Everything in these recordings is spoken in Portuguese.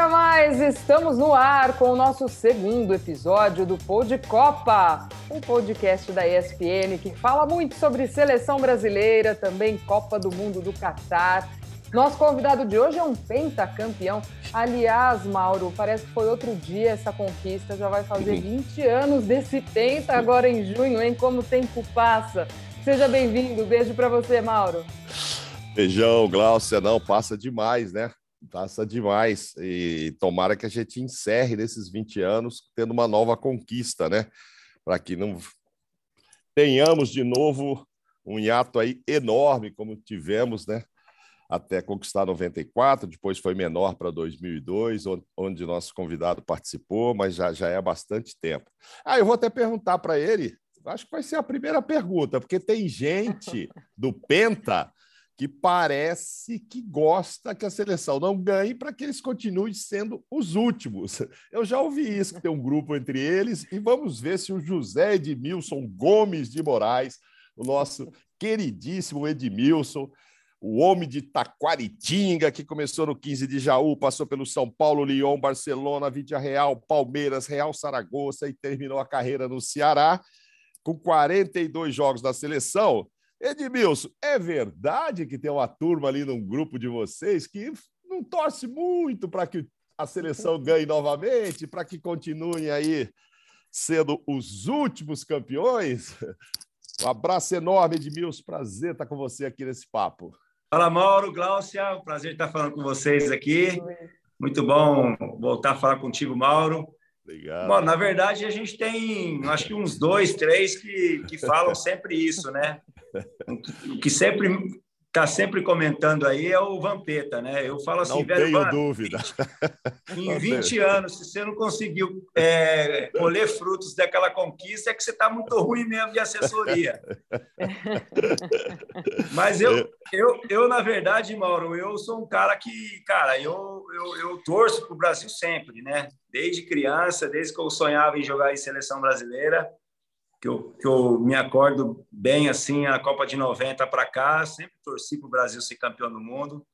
chega mais! Estamos no ar com o nosso segundo episódio do Pod Copa, um podcast da ESPN que fala muito sobre seleção brasileira, também Copa do Mundo do Catar. Nosso convidado de hoje é um pentacampeão. Aliás, Mauro, parece que foi outro dia essa conquista, já vai fazer 20 anos desse penta agora em junho, hein? Como o tempo passa. Seja bem-vindo, beijo para você, Mauro. Beijão, Glaucia, não, passa demais, né? Passa demais. E tomara que a gente encerre nesses 20 anos tendo uma nova conquista, né? Para que não tenhamos de novo um hiato aí enorme, como tivemos, né? Até conquistar 94, depois foi menor para 2002, onde nosso convidado participou, mas já, já é bastante tempo. Ah, eu vou até perguntar para ele, acho que vai ser a primeira pergunta, porque tem gente do Penta que parece que gosta que a seleção não ganhe para que eles continuem sendo os últimos. Eu já ouvi isso, que tem um grupo entre eles, e vamos ver se o José Edmilson Gomes de Moraes, o nosso queridíssimo Edmilson, o homem de Taquaritinga, que começou no 15 de Jaú, passou pelo São Paulo, Lyon, Barcelona, Vidia Real, Palmeiras, Real Saragoça e terminou a carreira no Ceará, com 42 jogos na seleção Edmilson, é verdade que tem uma turma ali num grupo de vocês que não torce muito para que a seleção ganhe novamente, para que continuem aí sendo os últimos campeões? Um abraço enorme, Edmilson. Prazer estar com você aqui nesse papo. Fala, Mauro, Gláucia. Prazer estar falando com vocês aqui. Muito bom voltar a falar contigo, Mauro. Bom, na verdade, a gente tem, acho que uns dois, três que, que falam sempre isso, né? O que sempre está sempre comentando aí é o Vampeta, né? Eu falo assim, não velho, tenho Van, dúvida. Em 20 anos, se você não conseguiu é, colher frutos daquela conquista, é que você está muito ruim mesmo de assessoria. Mas eu, eu, eu, na verdade, Mauro, eu sou um cara que, cara, eu, eu, eu torço para o Brasil sempre, né? Desde criança, desde que eu sonhava em jogar em seleção brasileira, que eu, que eu me acordo bem assim, a Copa de 90 para cá, sempre torci para o Brasil ser campeão do mundo.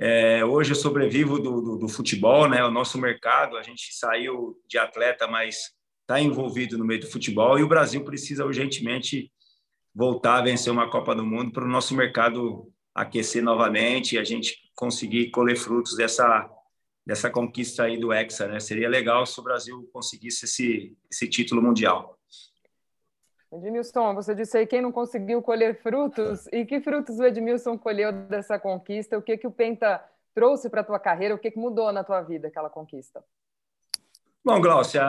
É, hoje eu sobrevivo do, do, do, futebol, né? O nosso mercado, a gente saiu de atleta, mas está envolvido no meio do futebol e o Brasil precisa urgentemente voltar a vencer uma Copa do Mundo para o nosso mercado aquecer novamente e a gente conseguir colher frutos dessa dessa conquista aí do Hexa, né? Seria legal se o Brasil conseguisse esse esse título mundial. Edmilson, você disse aí quem não conseguiu colher frutos. E que frutos o Edmilson colheu dessa conquista? O que, que o Penta trouxe para a tua carreira? O que, que mudou na tua vida aquela conquista? Bom, Glaucia,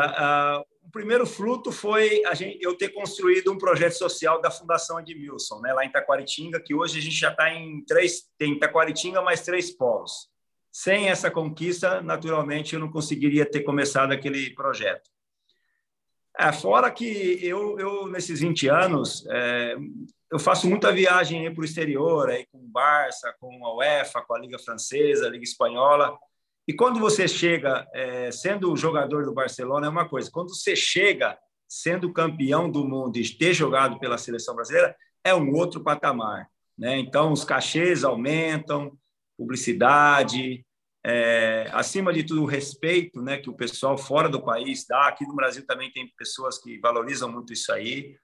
o primeiro fruto foi a gente, eu ter construído um projeto social da Fundação Edmilson, né, lá em Taquaritinga, que hoje a gente já está em três, tem Taquaritinga mais três polos. Sem essa conquista, naturalmente, eu não conseguiria ter começado aquele projeto. É, fora que eu, eu, nesses 20 anos, é, eu faço muita viagem para o exterior, aí, com o Barça, com a UEFA, com a Liga Francesa, a Liga Espanhola. E quando você chega é, sendo jogador do Barcelona, é uma coisa. Quando você chega sendo campeão do mundo e ter jogado pela seleção brasileira, é um outro patamar. Né? Então, os cachês aumentam, publicidade, é, acima de tudo, o respeito né, que o pessoal fora do país dá. Aqui no Brasil também tem pessoas que valorizam muito isso aí.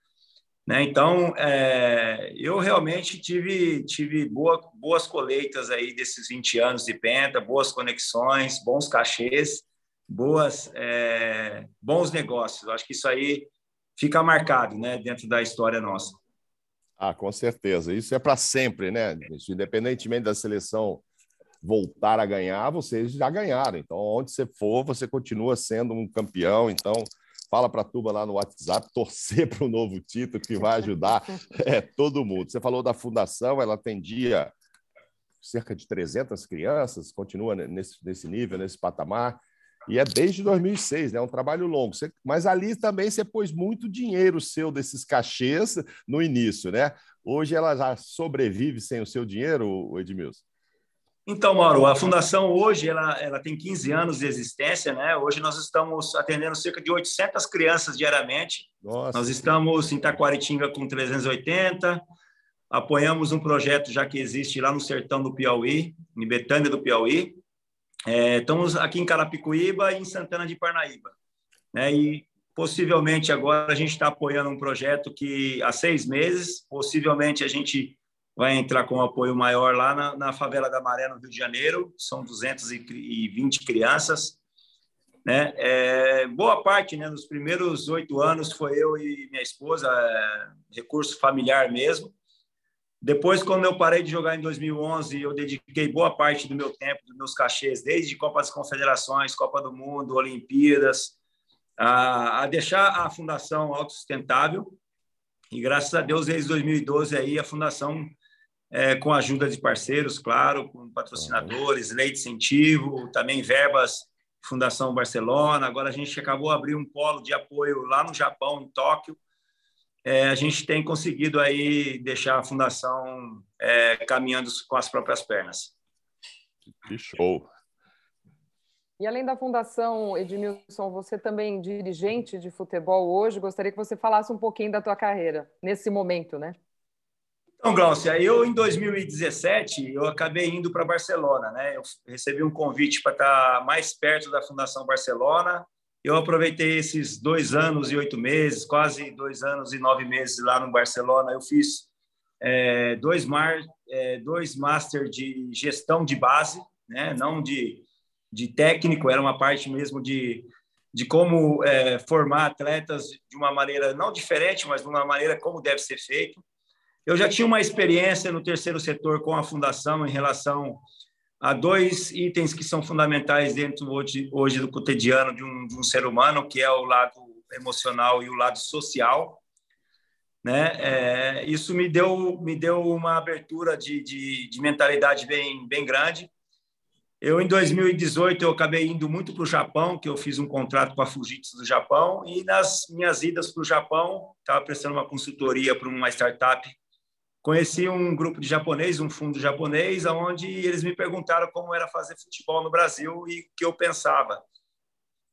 Né? Então, é, eu realmente tive, tive boa, boas colheitas aí desses 20 anos de Penta, boas conexões, bons cachês, boas, é, bons negócios. acho que isso aí fica marcado né, dentro da história nossa. Ah, com certeza. Isso é para sempre, né? Independentemente da seleção voltar a ganhar, vocês já ganharam. Então, onde você for, você continua sendo um campeão. Então, fala para a turma lá no WhatsApp, torcer para o novo título, que vai ajudar é, todo mundo. Você falou da fundação, ela atendia cerca de 300 crianças, continua nesse, nesse nível, nesse patamar. E é desde 2006, né? É um trabalho longo. Você, mas ali também você pôs muito dinheiro seu desses cachês no início, né? Hoje ela já sobrevive sem o seu dinheiro, Edmilson? Então, Mauro, a fundação hoje ela, ela tem 15 anos de existência, né? Hoje nós estamos atendendo cerca de 800 crianças diariamente. Nossa. Nós estamos em Taquaritinga com 380. Apoiamos um projeto já que existe lá no sertão do Piauí, em Betânia do Piauí. É, estamos aqui em Carapicuíba e em Santana de Parnaíba. Né? E possivelmente agora a gente está apoiando um projeto que há seis meses, possivelmente a gente vai entrar com um apoio maior lá na, na favela da Maré, no Rio de Janeiro. São 220 crianças. Né? É, boa parte, né, nos primeiros oito anos, foi eu e minha esposa, é, recurso familiar mesmo. Depois, quando eu parei de jogar em 2011, eu dediquei boa parte do meu tempo, dos meus cachês, desde Copa das Confederações, Copa do Mundo, Olimpíadas, a, a deixar a fundação autossustentável. E graças a Deus, desde 2012 aí a fundação é, com a ajuda de parceiros, claro, com patrocinadores, lei de incentivo, também verbas Fundação Barcelona. Agora a gente acabou de abrir um polo de apoio lá no Japão, em Tóquio. É, a gente tem conseguido aí deixar a fundação é, caminhando com as próprias pernas. Que show! E além da fundação, Edmilson, você também dirigente de futebol hoje. Gostaria que você falasse um pouquinho da tua carreira nesse momento, né? Então, Glaucia, eu em 2017 eu acabei indo para Barcelona, né? Eu recebi um convite para estar mais perto da Fundação Barcelona. Eu aproveitei esses dois anos e oito meses, quase dois anos e nove meses lá no Barcelona. Eu fiz é, dois, mar, é, dois master de gestão de base, né? Não de de técnico, era uma parte mesmo de, de como é, formar atletas de uma maneira não diferente, mas de uma maneira como deve ser feito. Eu já tinha uma experiência no terceiro setor com a fundação em relação a dois itens que são fundamentais dentro hoje, hoje do cotidiano de um, de um ser humano, que é o lado emocional e o lado social. Né? É, isso me deu me deu uma abertura de, de, de mentalidade bem bem grande eu, em 2018, eu acabei indo muito para o Japão, que eu fiz um contrato com a Fujitsu do Japão, e nas minhas idas para o Japão, estava prestando uma consultoria para uma startup, conheci um grupo de japonês, um fundo japonês, onde eles me perguntaram como era fazer futebol no Brasil e o que eu pensava.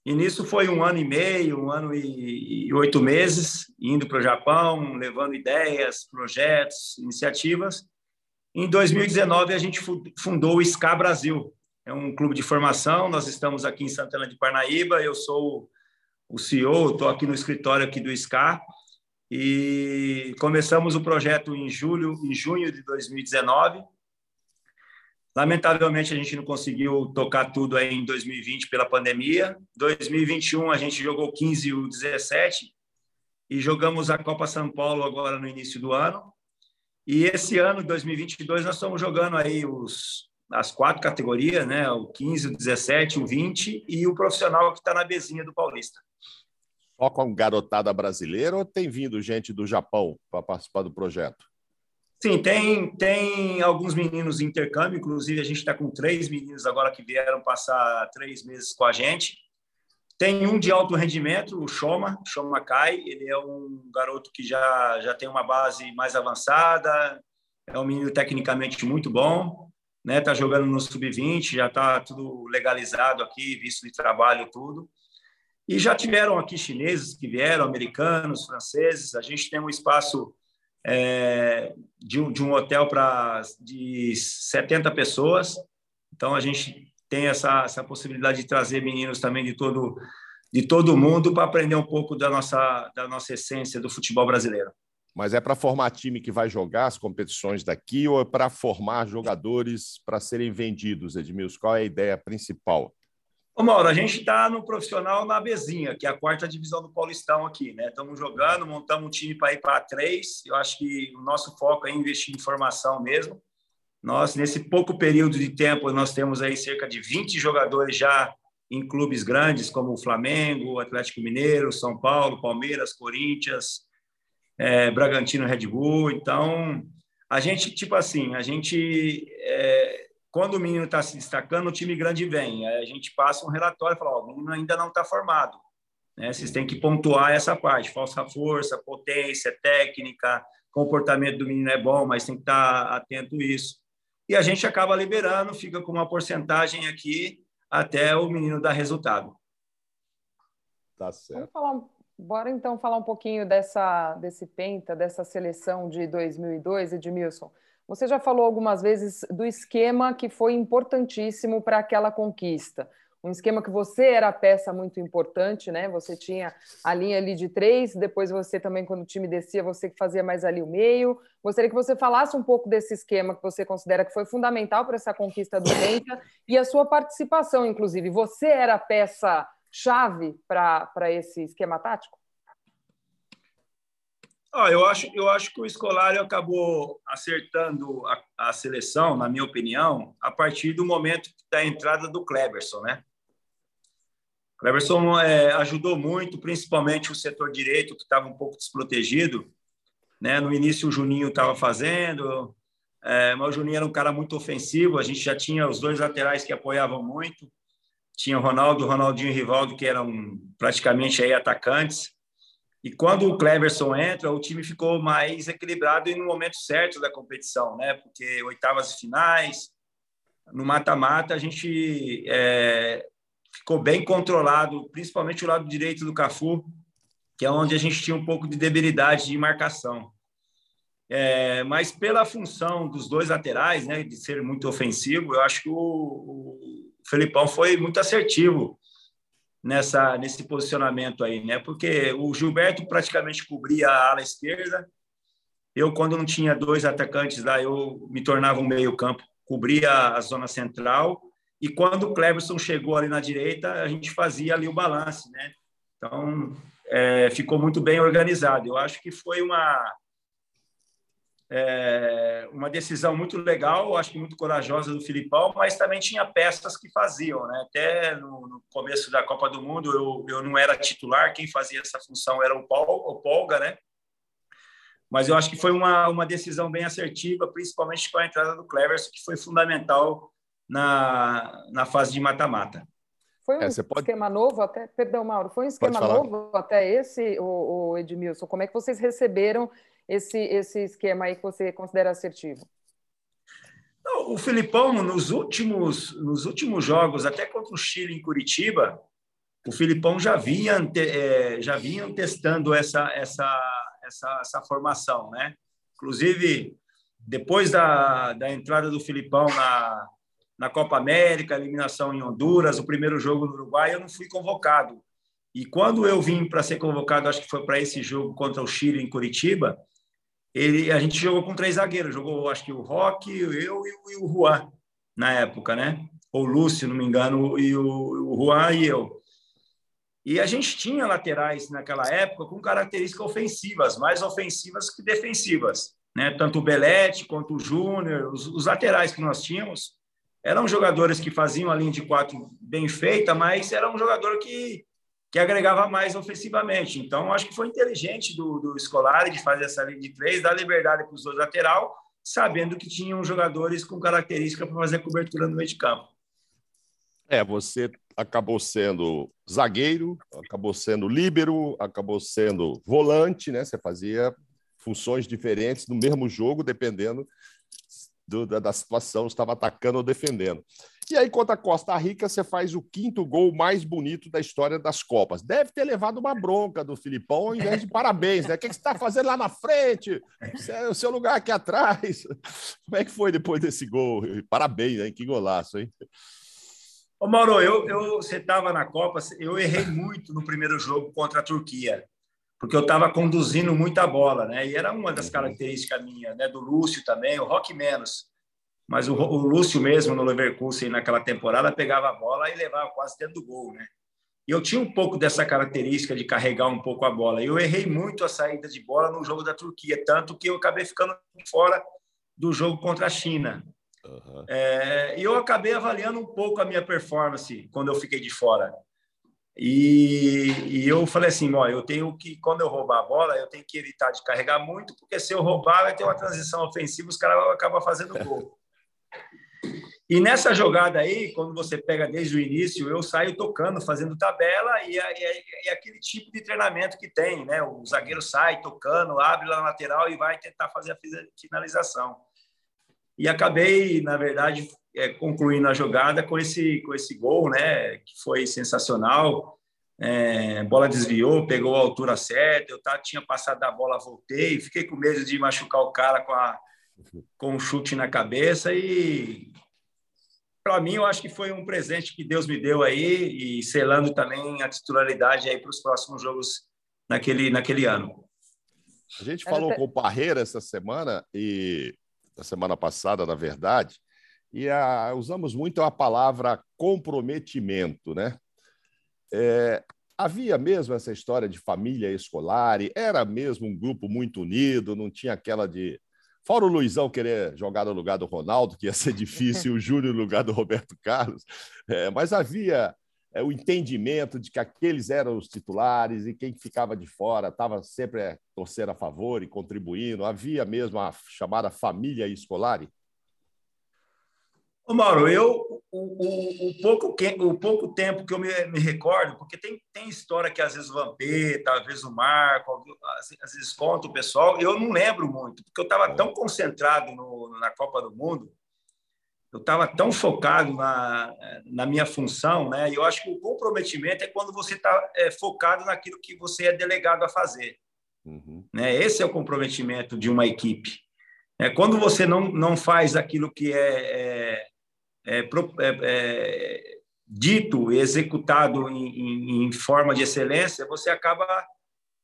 E nisso foi um ano e meio, um ano e oito meses, indo para o Japão, levando ideias, projetos, iniciativas. Em 2019, a gente fundou o SCA Brasil, é um clube de formação. Nós estamos aqui em Santana de Parnaíba. Eu sou o CEO, estou aqui no escritório aqui do SCA e começamos o projeto em julho, em junho de 2019. Lamentavelmente a gente não conseguiu tocar tudo aí em 2020 pela pandemia. 2021 a gente jogou 15 e 17 e jogamos a Copa São Paulo agora no início do ano. E esse ano, 2022, nós estamos jogando aí os as quatro categorias, né? O 15, o 17, o 20 e o profissional que está na bezinha do Paulista. Só com garotada brasileira ou tem vindo gente do Japão para participar do projeto? Sim, tem, tem alguns meninos em intercâmbio, inclusive a gente está com três meninos agora que vieram passar três meses com a gente. Tem um de alto rendimento, o Shoma, Shoma Kai, ele é um garoto que já, já tem uma base mais avançada, é um menino tecnicamente muito bom né? Tá jogando no sub-20, já tá tudo legalizado aqui, visto de trabalho tudo. E já tiveram aqui chineses que vieram, americanos, franceses. A gente tem um espaço é, de, um, de um hotel para de 70 pessoas. Então a gente tem essa, essa possibilidade de trazer meninos também de todo de todo mundo para aprender um pouco da nossa da nossa essência do futebol brasileiro. Mas é para formar time que vai jogar as competições daqui ou é para formar jogadores para serem vendidos, Edmilson? Qual é a ideia principal? Ô, Mauro, a gente está no profissional na Bezinha, que é a quarta divisão do Paulistão aqui, né? Estamos jogando, montamos um time para ir para três. Eu acho que o nosso foco é investir em formação mesmo. Nós, nesse pouco período de tempo, nós temos aí cerca de 20 jogadores já em clubes grandes, como o Flamengo, Atlético Mineiro, São Paulo, Palmeiras, Corinthians, é, Bragantino Red Bull. Então, a gente, tipo assim, a gente, é, quando o menino está se destacando, o time grande vem. A gente passa um relatório e fala: ó, o menino ainda não está formado. Né? Vocês têm que pontuar essa parte: falsa força, potência, técnica, comportamento do menino é bom, mas tem que estar tá atento a isso. E a gente acaba liberando, fica com uma porcentagem aqui até o menino dar resultado. Tá certo. Vamos falar Bora então falar um pouquinho dessa, desse Penta, dessa seleção de 2002, Edmilson. Você já falou algumas vezes do esquema que foi importantíssimo para aquela conquista um esquema que você era a peça muito importante, né? Você tinha a linha ali de três, depois você também, quando o time descia, você que fazia mais ali o meio. Gostaria que você falasse um pouco desse esquema que você considera que foi fundamental para essa conquista do Penta e a sua participação, inclusive. Você era a peça chave para esse esquema tático? Ah, eu, acho, eu acho que o Escolário acabou acertando a, a, seleção, na minha opinião, a partir do momento da entrada do Kleberson, né? Cleverson é, ajudou muito, principalmente o setor direito, que estava um pouco desprotegido. Né? No início, o Juninho estava fazendo, é, mas o Juninho era um cara muito ofensivo. A gente já tinha os dois laterais que apoiavam muito. Tinha o Ronaldo, o Ronaldinho e o Rivaldo, que eram praticamente aí atacantes. E quando o Cleverson entra, o time ficou mais equilibrado e no momento certo da competição, né? Porque oitavas e finais, no mata-mata, a gente é, ficou bem controlado, principalmente o lado direito do Cafu, que é onde a gente tinha um pouco de debilidade de marcação. É, mas pela função dos dois laterais, né, de ser muito ofensivo, eu acho que o, o Felipão foi muito assertivo nessa nesse posicionamento aí, né? Porque o Gilberto praticamente cobria a ala esquerda. Eu, quando não tinha dois atacantes lá, eu me tornava um meio campo, cobria a zona central e quando o Cleverson chegou ali na direita, a gente fazia ali o balance, né? Então, é, ficou muito bem organizado. Eu acho que foi uma é, uma decisão muito legal, acho que muito corajosa do Filipão, mas também tinha peças que faziam, né? Até no, no começo da Copa do Mundo eu, eu não era titular, quem fazia essa função era o, Paul, o Polga, né? Mas eu acho que foi uma, uma decisão bem assertiva, principalmente com a entrada do Cleverson, que foi fundamental na, na fase de mata-mata. Foi um é, pode... esquema novo até, perdão, Mauro, foi um esquema novo até esse, o, o, Edmilson? Como é que vocês receberam esse, esse esquema aí que você considera assertivo? Não, o Filipão, nos últimos, nos últimos jogos, até contra o Chile em Curitiba, o Filipão já vinha, é, já vinha testando essa, essa, essa, essa formação, né? Inclusive, depois da, da entrada do Filipão na, na Copa América, eliminação em Honduras, o primeiro jogo no Uruguai, eu não fui convocado. E quando eu vim para ser convocado, acho que foi para esse jogo contra o Chile em Curitiba, ele, a gente jogou com três zagueiros, jogou acho que o Roque, eu e o, Juan na época, né? Ou o Lúcio, não me engano, e o, o Juan e eu. E a gente tinha laterais naquela época com características ofensivas, mais ofensivas que defensivas, né? Tanto o Belete quanto o Júnior, os, os laterais que nós tínhamos eram jogadores que faziam a linha de quatro bem feita, mas era um jogador que, que agregava mais ofensivamente. Então, acho que foi inteligente do, do Scolari de fazer essa linha de três, dar liberdade para os dois lateral, sabendo que tinham jogadores com característica para fazer cobertura no meio de campo. É, você acabou sendo zagueiro, acabou sendo líbero, acabou sendo volante, né? Você fazia funções diferentes no mesmo jogo, dependendo do, da, da situação, estava atacando ou defendendo. E aí, contra a Costa Rica, você faz o quinto gol mais bonito da história das Copas. Deve ter levado uma bronca do Filipão ao invés de parabéns, né? O que, você está fazendo lá na frente? É o seu lugar aqui atrás. Como é que foi depois desse gol? Parabéns, hein? Que golaço, hein? Ô, Mauro, eu, eu, você estava na Copa, eu errei muito no primeiro jogo contra a Turquia porque eu estava conduzindo muita bola, né? E era uma das uhum. características minhas, né? Do Lúcio também, o Rock menos. Mas o, o Lúcio mesmo no Leverkusen naquela temporada pegava a bola e levava quase dentro do gol, né? E eu tinha um pouco dessa característica de carregar um pouco a bola. Eu errei muito a saída de bola no jogo da Turquia, tanto que eu acabei ficando fora do jogo contra a China. Uhum. É, e eu acabei avaliando um pouco a minha performance quando eu fiquei de fora. E, e, eu falei assim, ó, eu tenho que, quando eu roubar a bola, eu tenho que evitar de carregar muito, porque se eu roubar, vai ter uma transição ofensiva, os caras acabam fazendo gol. E nessa jogada aí, quando você pega desde o início, eu saio tocando, fazendo tabela, e é, é, é aquele tipo de treinamento que tem, né? O zagueiro sai tocando, abre lá na lateral e vai tentar fazer a finalização. E acabei, na verdade, é, concluindo a jogada com esse, com esse gol, né, que foi sensacional. É, bola desviou, pegou a altura certa. Eu tá, tinha passado da bola, voltei. Fiquei com medo de machucar o cara com a, com um chute na cabeça e para mim eu acho que foi um presente que Deus me deu aí e selando também a titularidade aí para os próximos jogos naquele naquele ano. A gente falou com o Parreira essa semana e da semana passada, na verdade, e a, usamos muito a palavra comprometimento, né? É, havia mesmo essa história de família escolar, e era mesmo um grupo muito unido, não tinha aquela de. Fora o Luizão querer jogar no lugar do Ronaldo, que ia ser difícil, o Júnior no lugar do Roberto Carlos, é, mas havia é, o entendimento de que aqueles eram os titulares e quem ficava de fora estava sempre é, torcendo a favor e contribuindo. Havia mesmo a chamada família escolar? Ô Mauro, eu o, o, o, pouco, o pouco tempo que eu me, me, recordo, porque tem, tem história que às vezes o Vampeta, às vezes o Marco, às, às vezes conta o pessoal, eu não lembro muito, porque eu estava tão concentrado no, na Copa do Mundo eu estava tão focado na, na minha função, né? E eu acho que o comprometimento é quando você está é, focado naquilo que você é delegado a fazer. Uhum. Né? Esse é o comprometimento de uma equipe. É quando você não, não faz aquilo que é, é, é, é, é dito, executado em, em, forma de excelência, você acaba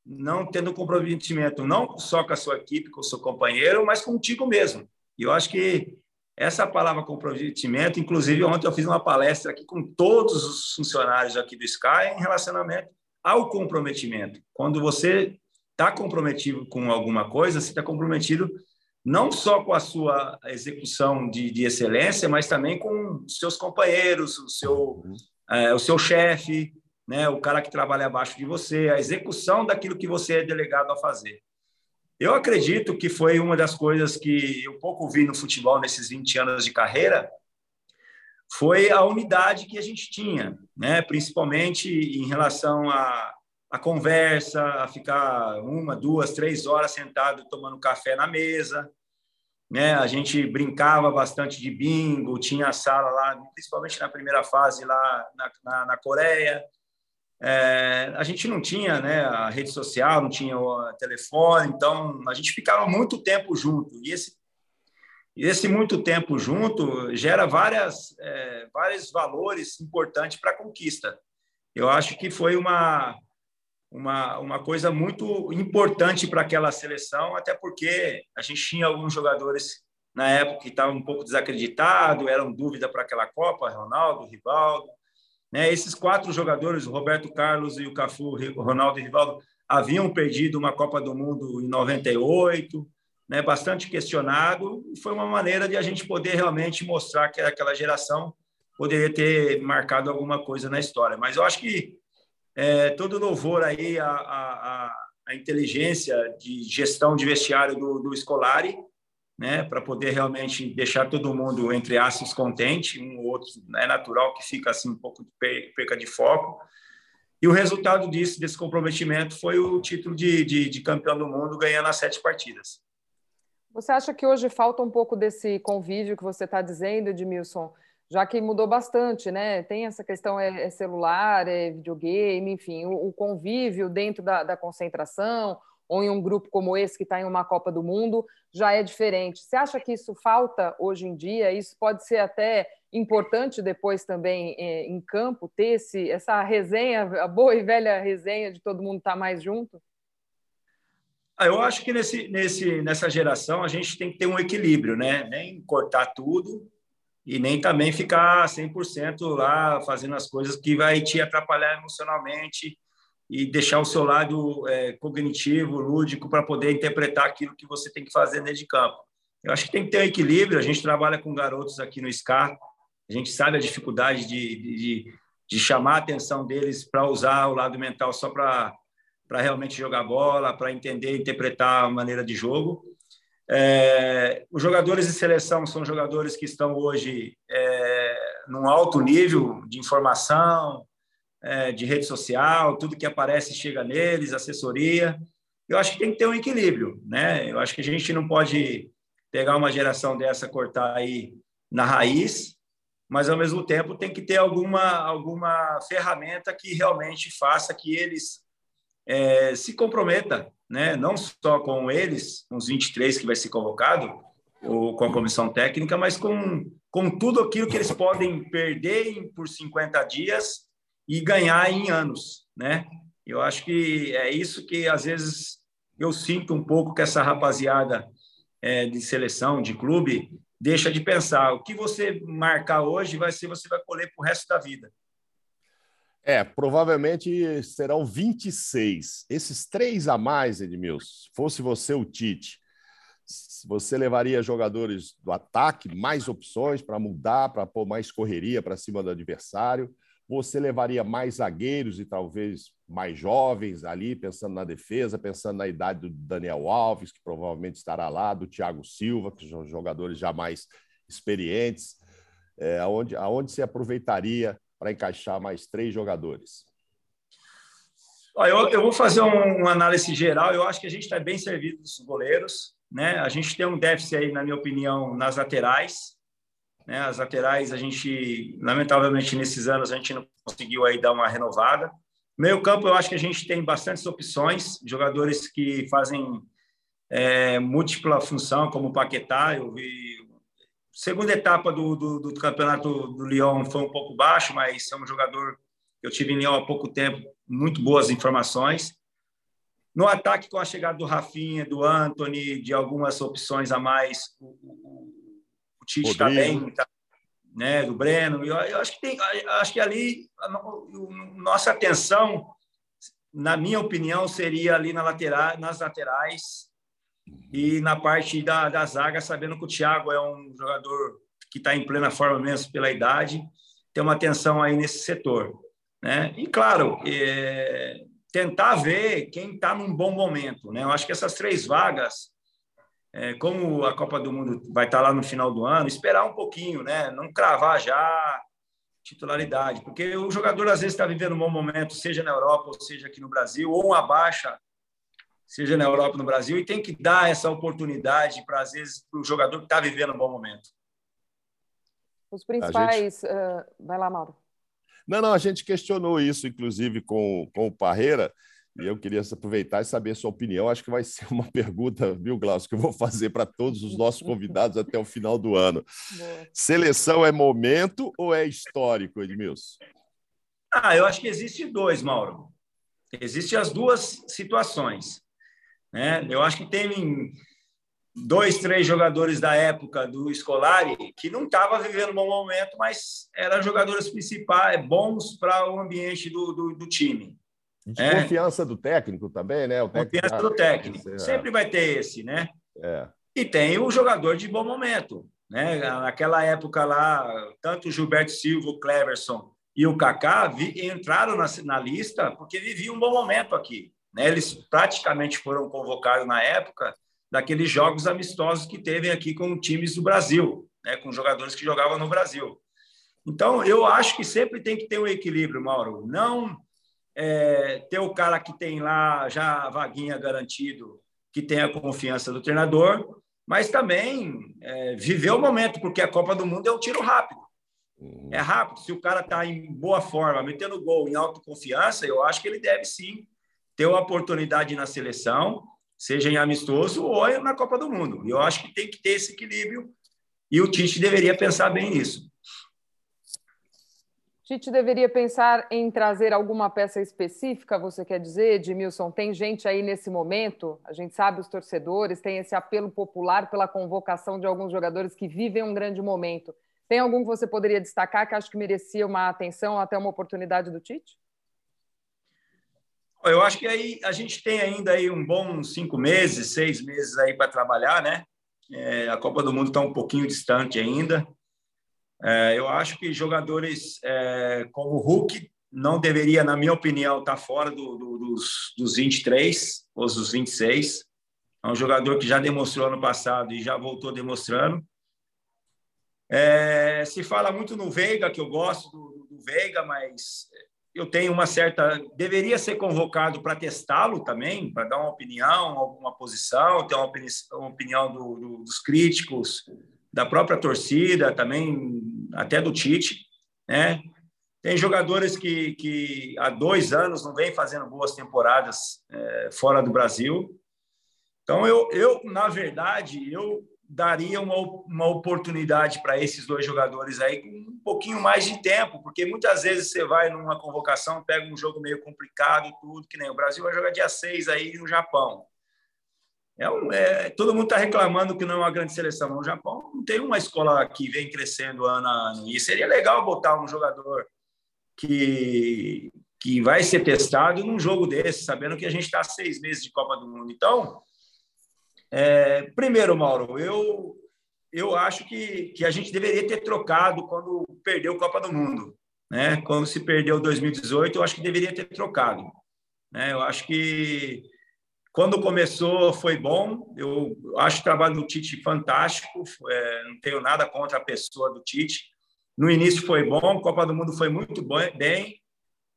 não tendo comprometimento não só com a sua equipe, com o seu companheiro, mas contigo mesmo. E eu acho que essa palavra comprometimento, inclusive ontem eu fiz uma palestra aqui com todos os funcionários aqui do Sky em relacionamento ao comprometimento. Quando você está comprometido com alguma coisa, você está comprometido não só com a sua execução de, de excelência, mas também com os seus companheiros, o seu, é, o seu chefe, né, o cara que trabalha abaixo de você, a execução daquilo que você é delegado a fazer. Eu acredito que foi uma das coisas que eu pouco vi no futebol nesses 20 anos de carreira, foi a unidade que a gente tinha, né? principalmente em relação à, à conversa, a ficar uma, duas, três horas sentado tomando café na mesa. Né? A gente brincava bastante de bingo, tinha a sala lá, principalmente na primeira fase lá na, na, na Coreia, é, a gente não tinha né, a rede social, não tinha o telefone, então a gente ficava muito tempo junto. E esse, esse muito tempo junto gera várias, é, vários valores importantes para a conquista. Eu acho que foi uma, uma, uma coisa muito importante para aquela seleção, até porque a gente tinha alguns jogadores na época que estavam um pouco desacreditados, eram dúvida para aquela Copa, Ronaldo, Rivaldo, né? Esses quatro jogadores, o Roberto Carlos e o Cafu, o Ronaldo e o Rivaldo, haviam perdido uma Copa do Mundo em 98, né? bastante questionado, e foi uma maneira de a gente poder realmente mostrar que aquela geração poderia ter marcado alguma coisa na história. Mas eu acho que é, todo louvor aí à, à, à, inteligência de gestão de vestiário do, do Scolari, né, para poder realmente deixar todo mundo, entre aspas, contente, um ou outro, é natural que fica assim um pouco de perca de foco. E o resultado disso, desse comprometimento, foi o título de, de, de campeão do mundo, ganhando as sete partidas. Você acha que hoje falta um pouco desse convívio que você está dizendo, Edmilson? Já que mudou bastante, né? Tem essa questão é, é celular, é videogame, enfim, o, o convívio dentro da, da concentração, ou em um grupo como esse que está em uma Copa do Mundo, já é diferente. Você acha que isso falta hoje em dia? Isso pode ser até importante depois também é, em campo, ter esse, essa resenha, a boa e velha resenha de todo mundo estar tá mais junto? Ah, eu acho que nesse, nesse, nessa geração a gente tem que ter um equilíbrio, né? Nem cortar tudo e nem também ficar 100% lá fazendo as coisas que vai te atrapalhar emocionalmente e deixar o seu lado é, cognitivo, lúdico, para poder interpretar aquilo que você tem que fazer dentro de campo. Eu acho que tem que ter um equilíbrio. A gente trabalha com garotos aqui no SCAR, a gente sabe a dificuldade de, de, de chamar a atenção deles para usar o lado mental só para realmente jogar bola, para entender interpretar a maneira de jogo. É, os jogadores de seleção são jogadores que estão hoje é, num alto nível de informação, é, de rede social, tudo que aparece chega neles, assessoria. Eu acho que tem que ter um equilíbrio, né? Eu acho que a gente não pode pegar uma geração dessa, cortar aí na raiz, mas ao mesmo tempo tem que ter alguma, alguma ferramenta que realmente faça que eles é, se comprometa, né? não só com eles, com os 23 que vai ser convocado, ou com a comissão técnica, mas com, com tudo aquilo que eles podem perder por 50 dias e ganhar em anos, né? Eu acho que é isso que às vezes eu sinto um pouco que essa rapaziada é, de seleção, de clube, deixa de pensar. O que você marcar hoje vai ser você vai colher para o resto da vida. É, provavelmente serão 26. Esses três a mais, Edmilson, fosse você o Tite, você levaria jogadores do ataque, mais opções para mudar, para pôr mais correria para cima do adversário? Você levaria mais zagueiros e talvez mais jovens ali, pensando na defesa, pensando na idade do Daniel Alves, que provavelmente estará lá, do Thiago Silva, que são jogadores já mais experientes. É, aonde, aonde se aproveitaria para encaixar mais três jogadores? Eu, eu vou fazer um, uma análise geral. Eu acho que a gente está bem servido dos goleiros. Né? A gente tem um déficit aí, na minha opinião, nas laterais. Né? As laterais, a gente, lamentavelmente, nesses anos, a gente não conseguiu aí dar uma renovada. Meio campo, eu acho que a gente tem bastantes opções, jogadores que fazem é, múltipla função, como o Paquetá. Eu vi. Segunda etapa do, do, do campeonato do Lyon foi um pouco baixo, mas é um jogador que eu tive em Lyon há pouco tempo, muito boas informações. No ataque, com a chegada do Rafinha, do Anthony, de algumas opções a mais, o, o, o Tite está bem, tá, né, do Breno. Eu, eu, acho que tem, acho que ali a, a, nossa atenção, na minha opinião, seria ali na lateral, nas laterais e na parte da, da zaga, sabendo que o Thiago é um jogador que está em plena forma mesmo pela idade, tem uma atenção aí nesse setor, né? E claro, é, tentar ver quem está num bom momento. Né? Eu acho que essas três vagas, é, como a Copa do Mundo vai estar tá lá no final do ano, esperar um pouquinho, né? não cravar já titularidade, porque o jogador às vezes está vivendo um bom momento, seja na Europa ou seja aqui no Brasil, ou uma baixa, seja na Europa ou no Brasil, e tem que dar essa oportunidade para, às vezes, para o jogador que está vivendo um bom momento. Os principais. Gente... Uh, vai lá, Mauro. Não, não, a gente questionou isso, inclusive, com, com o Parreira, e eu queria aproveitar e saber a sua opinião. Acho que vai ser uma pergunta, viu, Glaucio, que eu vou fazer para todos os nossos convidados até o final do ano. Boa. Seleção é momento ou é histórico, Edmilson? Ah, eu acho que existe dois, Mauro. Existem as duas situações. Né? Eu acho que tem dois, três jogadores da época do Scolari que não estavam vivendo um bom momento, mas eram jogadores principais, bons para o ambiente do, do, do time. De é. confiança do técnico também, né? O técnico confiança do técnico. É. Sempre vai ter esse, né? É. E tem o jogador de bom momento. Né? Naquela época lá, tanto o Gilberto Silva, o Cleverson e o Kaká vi, entraram na, na lista porque viviam um bom momento aqui. Né? Eles praticamente foram convocados na época daqueles jogos amistosos que teve aqui com times do Brasil, né, com jogadores que jogavam no Brasil. Então, eu acho que sempre tem que ter um equilíbrio, Mauro. Não é, ter o cara que tem lá já a vaguinha garantido, que tem a confiança do treinador, mas também é, viver o momento, porque a Copa do Mundo é um tiro rápido. Uhum. É rápido. Se o cara está em boa forma, metendo gol em autoconfiança, eu acho que ele deve sim ter uma oportunidade na seleção seja em amistoso ou na Copa do Mundo. E eu acho que tem que ter esse equilíbrio e o Tite deveria pensar bem nisso. Tite deveria pensar em trazer alguma peça específica, você quer dizer, Edmilson? Tem gente aí nesse momento, a gente sabe, os torcedores, tem esse apelo popular pela convocação de alguns jogadores que vivem um grande momento. Tem algum que você poderia destacar que acho que merecia uma atenção, até uma oportunidade do Tite? Eu acho que aí a gente tem ainda aí um bom cinco meses, seis meses aí para trabalhar, né? É, a Copa do Mundo está um pouquinho distante ainda. É, eu acho que jogadores é, como o Hulk não deveria, na minha opinião, estar tá fora do, do, dos, dos 23 ou dos 26. É um jogador que já demonstrou ano passado e já voltou demonstrando. É, se fala muito no Veiga, que eu gosto do, do Veiga, mas eu tenho uma certa. Deveria ser convocado para testá-lo também, para dar uma opinião, alguma posição, ter uma opinião, uma opinião do, do, dos críticos, da própria torcida, também até do Tite. Né? Tem jogadores que, que há dois anos não vêm fazendo boas temporadas é, fora do Brasil. Então, eu, eu, na verdade, eu daria uma, uma oportunidade para esses dois jogadores aí com um pouquinho mais de tempo, porque muitas vezes você vai numa convocação, pega um jogo meio complicado, tudo, que nem o Brasil vai jogar dia 6 aí no Japão. É um, é, todo mundo está reclamando que não é uma grande seleção. O Japão não tem uma escola que vem crescendo ano a ano. E seria legal botar um jogador que, que vai ser testado num jogo desse, sabendo que a gente está seis meses de Copa do Mundo. Então, é, primeiro, Mauro, eu, eu acho que, que a gente deveria ter trocado quando perdeu a Copa do Mundo. Né? Quando se perdeu 2018, eu acho que deveria ter trocado. Né? Eu acho que quando começou foi bom. Eu acho o trabalho do Tite fantástico. É, não tenho nada contra a pessoa do Tite. No início foi bom, Copa do Mundo foi muito bem,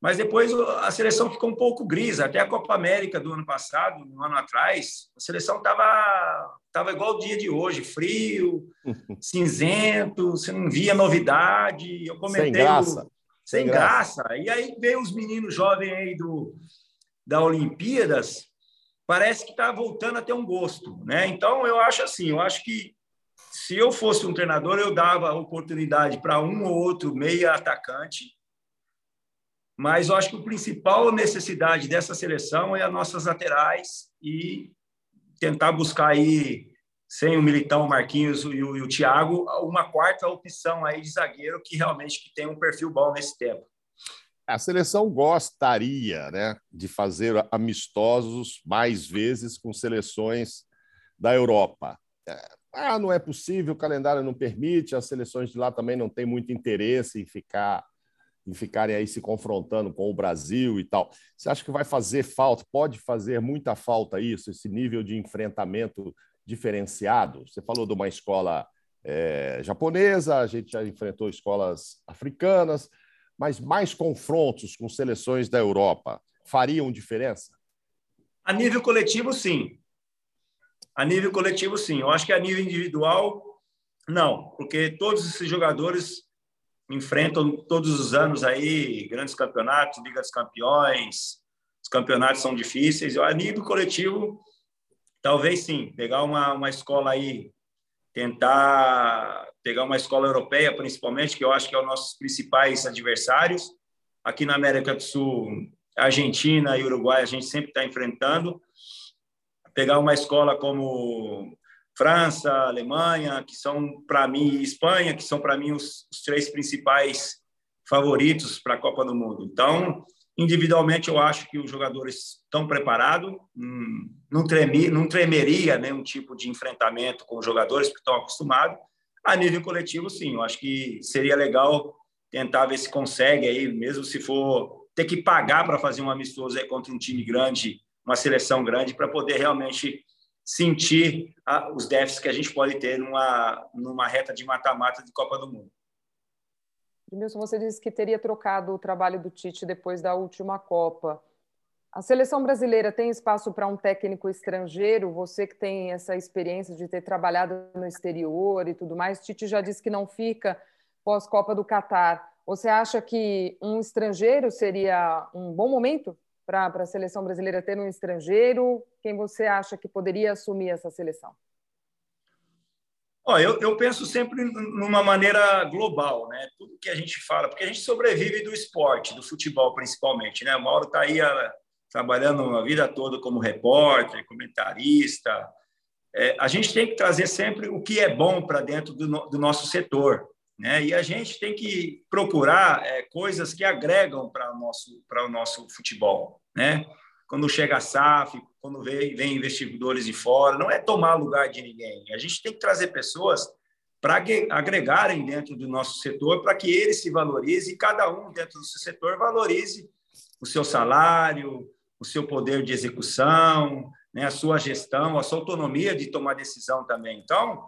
mas depois a seleção ficou um pouco gris. Até a Copa América do ano passado, um ano atrás, a seleção estava tava igual o dia de hoje, frio, cinzento, você não via novidade. Eu comentei sem graça. O... Sem, sem graça. graça. E aí veio os meninos jovens aí do, da Olimpíadas, parece que está voltando a ter um gosto, né? Então eu acho assim, eu acho que se eu fosse um treinador eu dava oportunidade para um ou outro meia atacante, mas eu acho que a principal necessidade dessa seleção é as nossas laterais e tentar buscar aí sem o Militão, o Marquinhos e o, e o Thiago, uma quarta opção aí de zagueiro que realmente que tem um perfil bom nesse tempo. A seleção gostaria né, de fazer amistosos mais vezes com seleções da Europa. É, ah, não é possível, o calendário não permite, as seleções de lá também não têm muito interesse em ficar em ficarem aí se confrontando com o Brasil e tal. Você acha que vai fazer falta? Pode fazer muita falta isso, esse nível de enfrentamento diferenciado? Você falou de uma escola é, japonesa, a gente já enfrentou escolas africanas mas mais confrontos com seleções da Europa fariam diferença? A nível coletivo, sim. A nível coletivo, sim. Eu acho que a nível individual, não, porque todos esses jogadores enfrentam todos os anos aí grandes campeonatos, Liga dos Campeões, os campeonatos são difíceis. A nível coletivo, talvez sim, pegar uma, uma escola aí, tentar pegar uma escola europeia, principalmente, que eu acho que é os nossos principais adversários. Aqui na América do Sul, Argentina e Uruguai, a gente sempre está enfrentando. Pegar uma escola como França, Alemanha, que são para mim, e Espanha, que são para mim os, os, três principais favoritos para a Copa do Mundo. Então, individualmente, eu acho que os jogadores estão preparados, hum, não, não tremeria nenhum tipo de enfrentamento com os jogadores, porque estão acostumados. A nível coletivo, sim, eu acho que seria legal tentar ver se consegue aí, mesmo se for ter que pagar para fazer um amistoso aí contra um time grande, uma seleção grande, para poder realmente sentir a, os déficits que a gente pode ter numa, numa reta de mata-mata de Copa do Mundo. Edmilson, você disse que teria trocado o trabalho do Tite depois da última Copa. A seleção brasileira tem espaço para um técnico estrangeiro? Você que tem essa experiência de ter trabalhado no exterior e tudo mais, Tite já disse que não fica pós-Copa do Catar. Você acha que um estrangeiro seria um bom momento para a seleção brasileira ter um estrangeiro? Quem você acha que poderia assumir essa seleção? Ó, eu, eu penso sempre numa maneira global, né? Tudo que a gente fala, porque a gente sobrevive do esporte, do futebol principalmente, né? O Mauro está aí a trabalhando a vida toda como repórter, comentarista. É, a gente tem que trazer sempre o que é bom para dentro do, no, do, nosso setor. Né? E a gente tem que procurar é, coisas que agregam para o nosso, para o nosso futebol. Né? Quando chega a SAF, quando vem, vem investidores de fora, não é tomar lugar de ninguém. A gente tem que trazer pessoas para agregarem dentro do nosso setor, para que ele se valorize e cada um dentro do seu setor valorize o seu salário, o seu poder de execução, né, a sua gestão, a sua autonomia de tomar decisão também. Então,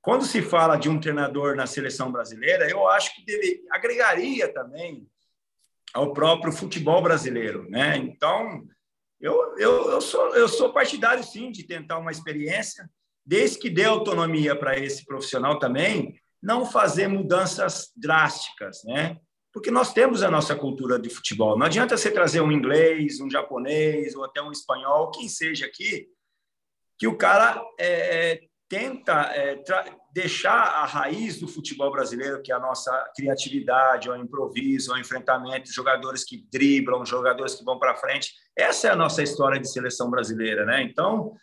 quando se fala de um treinador na seleção brasileira, eu acho que deve, agregaria também ao próprio futebol brasileiro, né? Então, eu, eu, eu, sou, eu sou partidário, sim, de tentar uma experiência, desde que dê autonomia para esse profissional também, não fazer mudanças drásticas, né? porque nós temos a nossa cultura de futebol. Não adianta você trazer um inglês, um japonês ou até um espanhol, quem seja aqui, que o cara é, tenta é, deixar a raiz do futebol brasileiro, que é a nossa criatividade, o improviso, o enfrentamento, jogadores que driblam, jogadores que vão para frente. Essa é a nossa história de seleção brasileira, né? Então,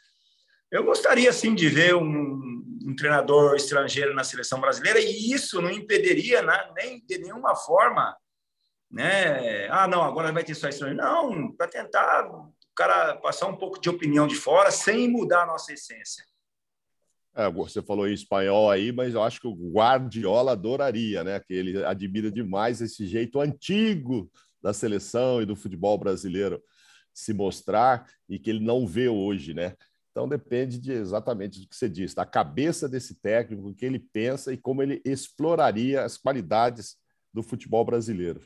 eu gostaria sim de ver um, um treinador estrangeiro na seleção brasileira e isso não impediria né, nem de nenhuma forma, né? Ah, não, agora vai ter só estrangeiro. Não, para tentar o cara passar um pouco de opinião de fora sem mudar a nossa essência. É, você falou em espanhol aí, mas eu acho que o Guardiola adoraria, né? Que ele admira demais esse jeito antigo da seleção e do futebol brasileiro se mostrar e que ele não vê hoje, né? Então depende de exatamente do que você disse, da cabeça desse técnico, o que ele pensa e como ele exploraria as qualidades do futebol brasileiro.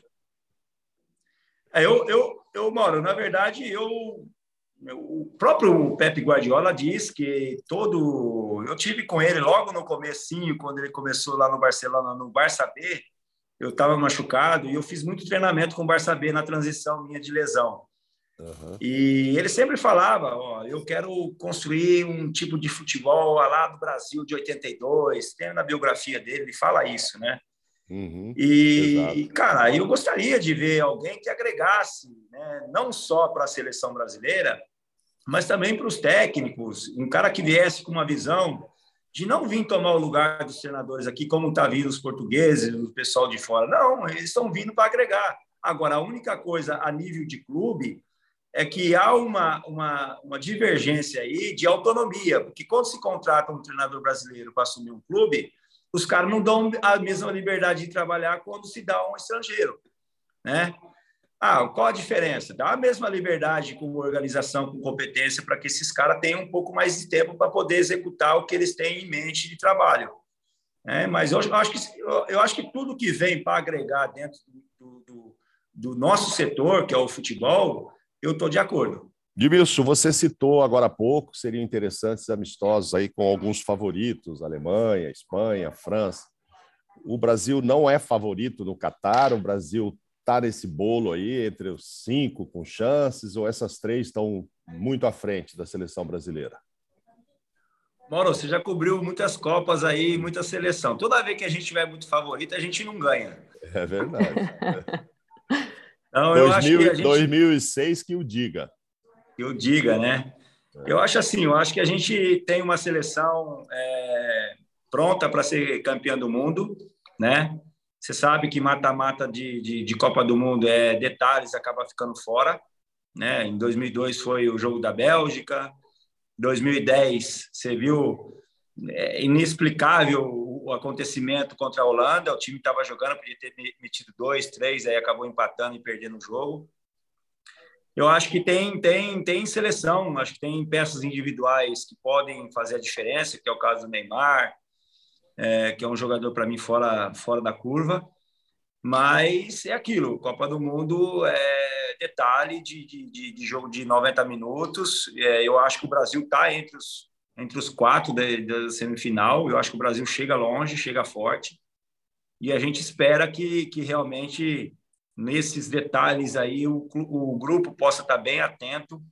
É, eu, eu, eu, Mauro, na verdade, eu o próprio Pepe Guardiola diz que todo. Eu tive com ele logo no comecinho, quando ele começou lá no Barcelona, no Barça B. Eu estava machucado e eu fiz muito treinamento com o Barça B na transição minha de lesão. Uhum. E ele sempre falava: ó, eu quero construir um tipo de futebol lá do Brasil de 82. Tem na biografia dele, ele fala isso, né? Uhum, e, exato. cara, eu gostaria de ver alguém que agregasse, né, não só para a seleção brasileira, mas também para os técnicos, um cara que viesse com uma visão de não vir tomar o lugar dos treinadores aqui, como está vindo os portugueses, o pessoal de fora. Não, eles estão vindo para agregar. Agora, a única coisa a nível de clube é que há uma, uma, uma divergência aí de autonomia, porque quando se contrata um treinador brasileiro para assumir um clube, os caras não dão a mesma liberdade de trabalhar quando se dá um estrangeiro, né? Ah, qual a diferença? Dá a mesma liberdade com organização, com competência, para que esses caras tenham um pouco mais de tempo para poder executar o que eles têm em mente de trabalho. É, mas eu acho, que, eu acho que tudo que vem para agregar dentro do, do, do, nosso setor, que é o futebol, eu estou de acordo. Dimilson, você citou agora há pouco, seriam interessantes amistosos aí com alguns favoritos, Alemanha, Espanha, França. O Brasil não é favorito no Catar, o Brasil está nesse bolo aí entre os cinco com chances, ou essas três estão muito à frente da seleção brasileira? Mauro, você já cobriu muitas Copas aí, muita seleção. Toda vez que a gente tiver muito favorito, a gente não ganha. É verdade. Então, 2000, eu acho que gente... 2006 que o diga que eu diga, né? Eu acho assim, eu acho que a gente tem uma seleção é, pronta para ser campeã do mundo, né? Você sabe que mata-mata de, de, de, Copa do Mundo é detalhes, acaba ficando fora, né? Em 2002 foi o jogo da Bélgica, 2010 você viu é inexplicável o acontecimento contra a Holanda, o time estava jogando, podia ter metido dois, três, aí acabou empatando e perdendo o jogo eu acho que tem, tem, tem seleção, acho que tem peças individuais que podem fazer a diferença, que é o caso do Neymar, é, que é um jogador para mim fora, fora da curva. Mas é aquilo, Copa do Mundo é detalhe de, de, de jogo de 90 minutos. É, eu acho que o Brasil está entre os, entre os quatro da, semifinal. Eu acho que o Brasil chega longe, chega forte. E a gente espera que, que realmente nesses detalhes aí o, o grupo possa estar bem atento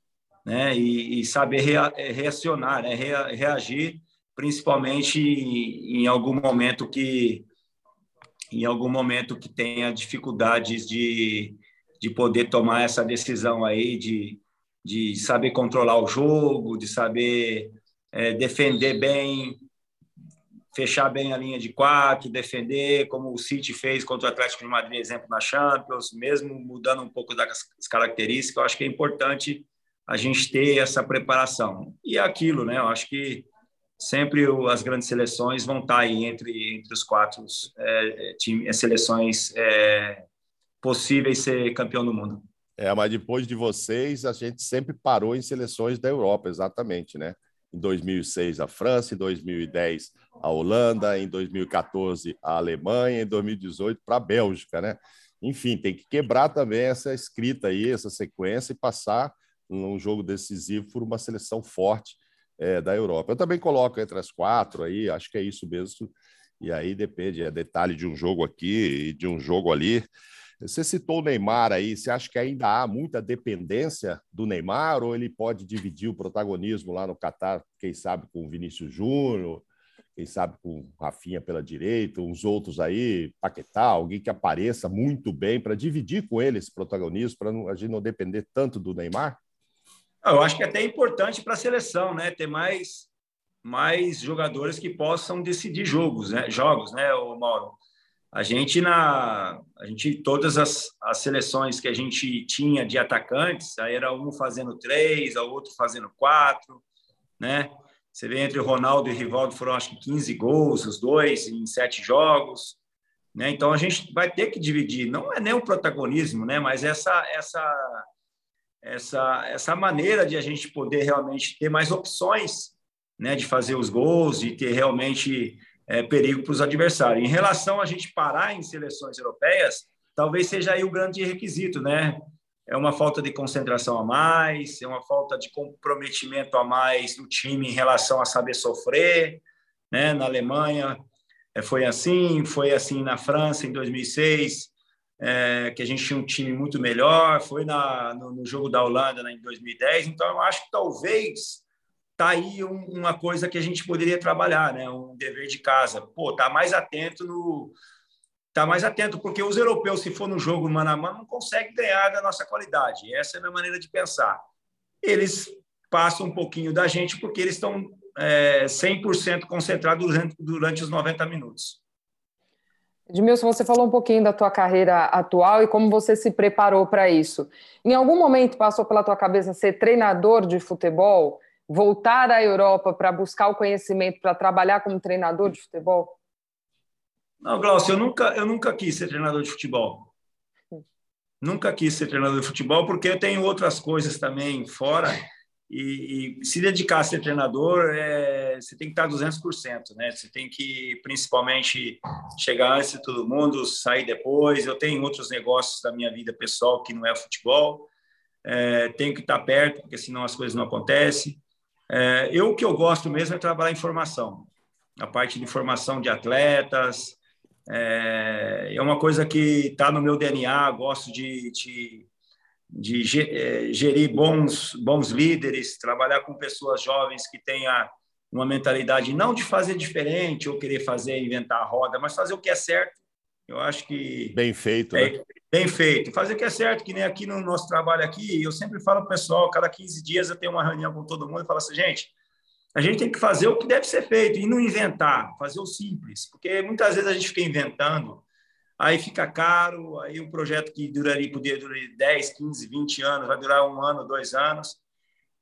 né, e, e saber rea, é, reacionar, né, rea, reagir, principalmente em algum momento que em algum momento que tenha dificuldades de, de poder tomar essa decisão aí de, de saber controlar o jogo, de saber é, defender bem, fechar bem a linha de quatro, defender, como o City fez contra o Atlético de Madrid, exemplo, na Champions, mesmo mudando um pouco das características, eu acho que é importante a gente ter essa preparação. E é aquilo, né? Eu acho que sempre as grandes seleções vão estar aí entre, entre os quatro é, time, seleções é, possíveis ser campeão do mundo. É, mas depois de vocês, a gente sempre parou em seleções da Europa, exatamente, né? Em 2006 a França, em 2010 a Holanda, em 2014 a Alemanha, em 2018 para a Bélgica, né? Enfim, tem que quebrar também essa escrita aí, essa sequência e passar num jogo decisivo por uma seleção forte é, da Europa. Eu também coloco entre as quatro aí, acho que é isso mesmo. E aí depende, é detalhe de um jogo aqui e de um jogo ali. Você citou o Neymar aí, você acha que ainda há muita dependência do Neymar ou ele pode dividir o protagonismo lá no Catar, quem sabe com o Vinícius Júnior, quem sabe com o Rafinha pela direita, uns outros aí, Paquetá, alguém que apareça muito bem para dividir com ele esse protagonismo, para a gente não depender tanto do Neymar? Eu acho que é até importante para a seleção, né? Ter mais, mais jogadores que possam decidir jogos, né? Jogos, né, Mauro? A gente na a gente todas as, as seleções que a gente tinha de atacantes, aí era um fazendo três, o outro fazendo quatro, né? Você vê entre Ronaldo e Rivaldo foram acho que 15 gols, os dois em sete jogos, né? Então a gente vai ter que dividir, não é nem o protagonismo, né? Mas essa essa essa essa maneira de a gente poder realmente ter mais opções, né? De fazer os gols e ter realmente é, perigo para os adversários. Em relação a gente parar em seleções europeias, talvez seja aí o grande requisito, né? É uma falta de concentração a mais, é uma falta de comprometimento a mais do time em relação a saber sofrer, né? Na Alemanha é, foi assim, foi assim na França em 2006, é, que a gente tinha um time muito melhor, foi na, no, no jogo da Holanda né, em 2010. Então, eu acho que talvez tá aí um, uma coisa que a gente poderia trabalhar, né? Um dever de casa. Pô, tá mais atento no tá mais atento porque os europeus se for no jogo mano a mano não conseguem ganhar da nossa qualidade. Essa é a minha maneira de pensar. Eles passam um pouquinho da gente porque eles estão é, 100% concentrados durante, durante os 90 minutos. Edmilson, você falou um pouquinho da tua carreira atual e como você se preparou para isso. Em algum momento passou pela tua cabeça ser treinador de futebol? Voltar à Europa para buscar o conhecimento para trabalhar como treinador de futebol? Não, Glaucio, eu nunca, eu nunca quis ser treinador de futebol. Nunca quis ser treinador de futebol porque eu tenho outras coisas também fora e, e se dedicar a ser treinador, é, você tem que estar 200%, né? Você tem que, principalmente, chegar antes de todo mundo, sair depois. Eu tenho outros negócios da minha vida pessoal que não é futebol. É, tenho que estar perto, porque senão as coisas não acontecem. É, eu o que eu gosto mesmo é trabalhar em formação, a parte de formação de atletas. É, é uma coisa que está no meu DNA. Gosto de, de, de é, gerir bons, bons líderes, trabalhar com pessoas jovens que tenham uma mentalidade não de fazer diferente ou querer fazer, inventar a roda, mas fazer o que é certo. Eu acho que. Bem feito, é, né? Bem feito. Fazer o que é certo, que nem aqui no nosso trabalho aqui, eu sempre falo para o pessoal, cada 15 dias eu tenho uma reunião com todo mundo e falo assim, gente, a gente tem que fazer o que deve ser feito e não inventar, fazer o simples, porque muitas vezes a gente fica inventando, aí fica caro, aí o projeto que duraria, poderia durar 10, 15, 20 anos, vai durar um ano, dois anos.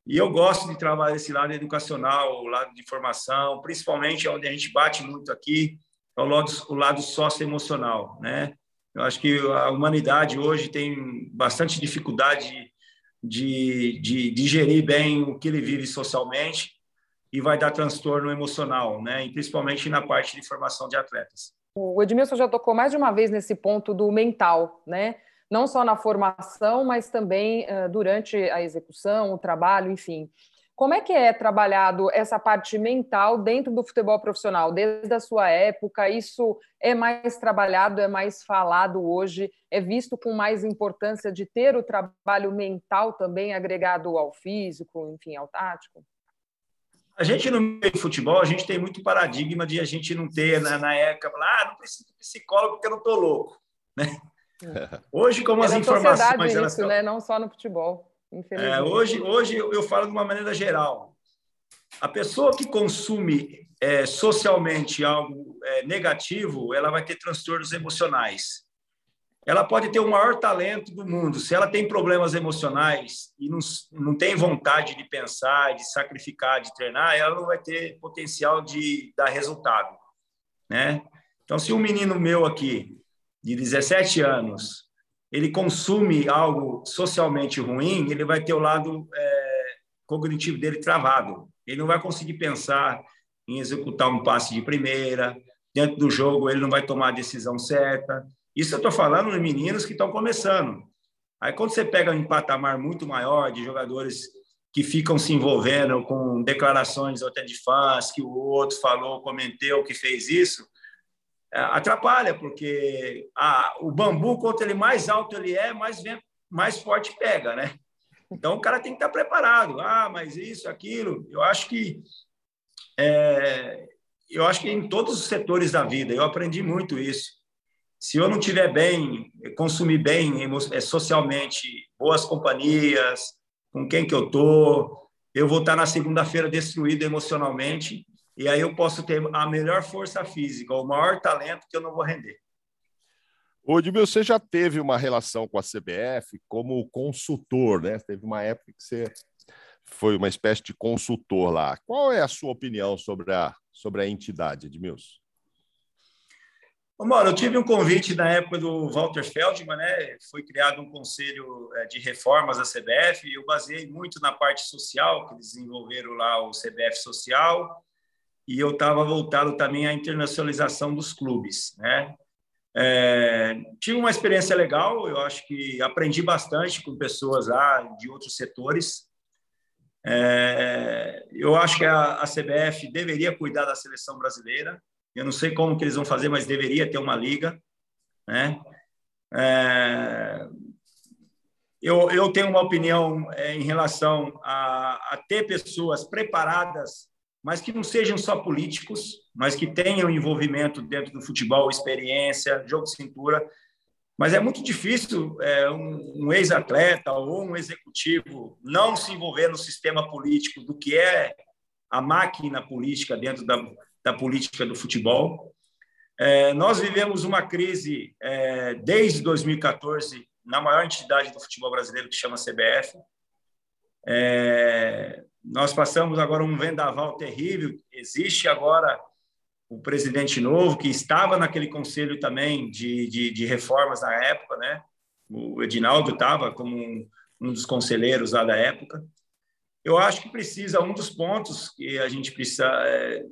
E eu gosto de trabalhar esse lado educacional, o lado de formação, principalmente onde a gente bate muito aqui, é o lado, o lado socioemocional, né? Eu acho que a humanidade hoje tem bastante dificuldade de, de digerir bem o que ele vive socialmente e vai dar transtorno emocional, né? E principalmente na parte de formação de atletas. O Edmilson já tocou mais de uma vez nesse ponto do mental, né? Não só na formação, mas também uh, durante a execução, o trabalho, enfim. Como é que é trabalhado essa parte mental dentro do futebol profissional? Desde a sua época, isso é mais trabalhado, é mais falado hoje, é visto com mais importância de ter o trabalho mental também agregado ao físico, enfim, ao tático? A gente no meio do futebol, a gente tem muito paradigma de a gente não ter na, na época, ah, não preciso de psicólogo porque eu não estou louco, né? Hoje, como é as informações... Isso, elas... né? Não só no futebol. É, hoje, hoje eu falo de uma maneira geral. A pessoa que consome é, socialmente algo é, negativo, ela vai ter transtornos emocionais. Ela pode ter o maior talento do mundo. Se ela tem problemas emocionais e não, não tem vontade de pensar, de sacrificar, de treinar, ela não vai ter potencial de dar resultado. Né? Então, se um menino meu aqui, de 17 anos, ele consome algo socialmente ruim, ele vai ter o lado é, cognitivo dele travado. Ele não vai conseguir pensar em executar um passe de primeira, dentro do jogo ele não vai tomar a decisão certa. Isso eu estou falando de meninos que estão começando. Aí quando você pega um patamar muito maior de jogadores que ficam se envolvendo com declarações até de fãs, que o outro falou, cometeu, que fez isso, atrapalha, porque a, o bambu, quanto ele mais alto ele é, mais, mais forte pega, né? Então, o cara tem que estar preparado. Ah, mas isso, aquilo. Eu acho que é, eu acho que em todos os setores da vida eu aprendi muito isso. Se eu não tiver bem, consumir bem é, socialmente, boas companhias, com quem que eu tô, eu vou estar na segunda-feira destruído emocionalmente e aí eu posso ter a melhor força física, o maior talento que eu não vou render. Ô, Edmil, você já teve uma relação com a CBF como consultor, né? Teve uma época que você foi uma espécie de consultor lá. Qual é a sua opinião sobre a, sobre a entidade, Edmilson? Mano, eu tive um convite na época do Walter Feldman, né? Foi criado um conselho é, de reformas da CBF. Eu baseei muito na parte social, que desenvolveram lá o CBF Social, e eu estava voltado também à internacionalização dos clubes, né? É, tive uma experiência legal, eu acho que aprendi bastante com pessoas lá de outros setores. É, eu acho que a, a, CBF deveria cuidar da seleção brasileira. Eu não sei como que eles vão fazer, mas deveria ter uma liga, né? É, eu, eu tenho uma opinião é, em relação a, a ter pessoas preparadas mas que não sejam só políticos, mas que tenham envolvimento dentro do futebol, experiência, jogo de cintura. Mas é muito difícil é, um, um ex-atleta ou um executivo não se envolver no sistema político do que é a máquina política dentro da, da política do futebol. É, nós vivemos uma crise é, desde 2014 na maior entidade do futebol brasileiro, que chama CBF. É, nós passamos agora um vendaval terrível. Existe agora o presidente novo, que estava naquele conselho também de, de, de reformas na época, né? O Edinaldo estava como um, um, dos conselheiros lá da época. Eu acho que precisa, um dos pontos que a gente precisa é,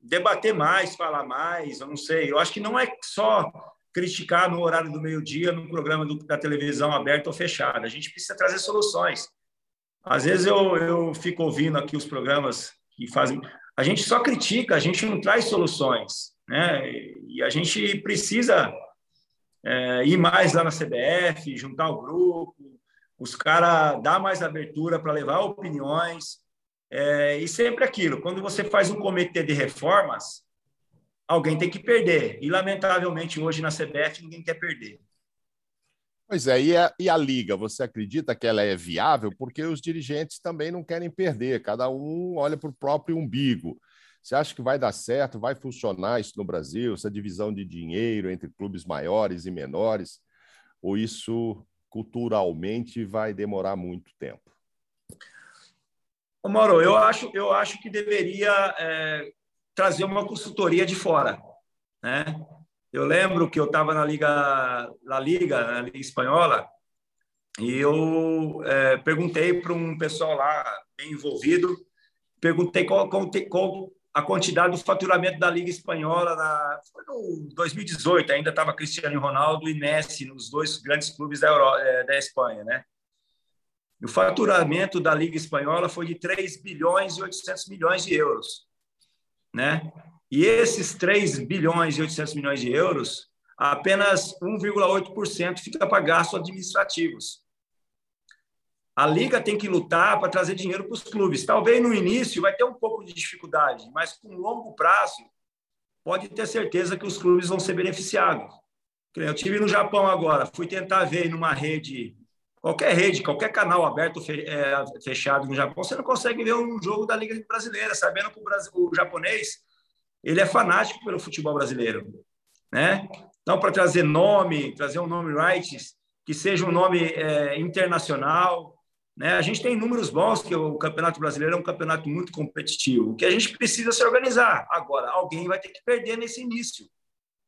debater mais, falar mais, eu não sei. Eu acho que não é só criticar no horário do meio-dia no programa do, da televisão aberta ou fechada. A gente precisa trazer soluções. Às vezes eu, eu fico ouvindo aqui os programas que fazem. A gente só critica, a gente não traz soluções. Né? E a gente precisa é, ir mais lá na CBF, juntar o grupo, os caras dar mais abertura para levar opiniões. É, e sempre aquilo, quando você faz um comitê de reformas, alguém tem que perder. E, lamentavelmente, hoje na CBF, ninguém quer perder. Pois é, e a, e a liga, você acredita que ela é viável? Porque os dirigentes também não querem perder, cada um olha para o próprio umbigo. Você acha que vai dar certo, vai funcionar isso no Brasil, essa divisão de dinheiro entre clubes maiores e menores? Ou isso culturalmente vai demorar muito tempo? Ô Mauro, eu acho, eu acho que deveria é, trazer uma consultoria de fora, né? Eu lembro que eu estava na Liga, na Liga, na Liga Espanhola, e eu é, perguntei para um pessoal lá bem envolvido, perguntei qual, qual, qual, a quantidade do faturamento da Liga Espanhola na, foi no 2018, ainda estava Cristiano Ronaldo e Messi nos dois grandes clubes da, é, da Espanha, né? o faturamento da Liga Espanhola foi de 3 bilhões e 800 milhões de euros, né? E esses 3 bilhões e 800 milhões de euros, apenas 1,8% fica para gastos administrativos. A liga tem que lutar para trazer dinheiro para os clubes. Talvez no início vai ter um pouco de dificuldade, mas com longo prazo pode ter certeza que os clubes vão ser beneficiados. Eu tive no Japão agora, fui tentar ver numa rede, qualquer rede, qualquer canal aberto é, fechado no Japão, você não consegue ver um jogo da Liga Brasileira, sabendo que o, Brasil, o japonês ele é fanático pelo futebol brasileiro, né? Então, para trazer nome, trazer um nome rights, que seja um nome é, internacional, né? A gente tem números bons, que o Campeonato Brasileiro é um campeonato muito competitivo, que a gente precisa se organizar. Agora, alguém vai ter que perder nesse início.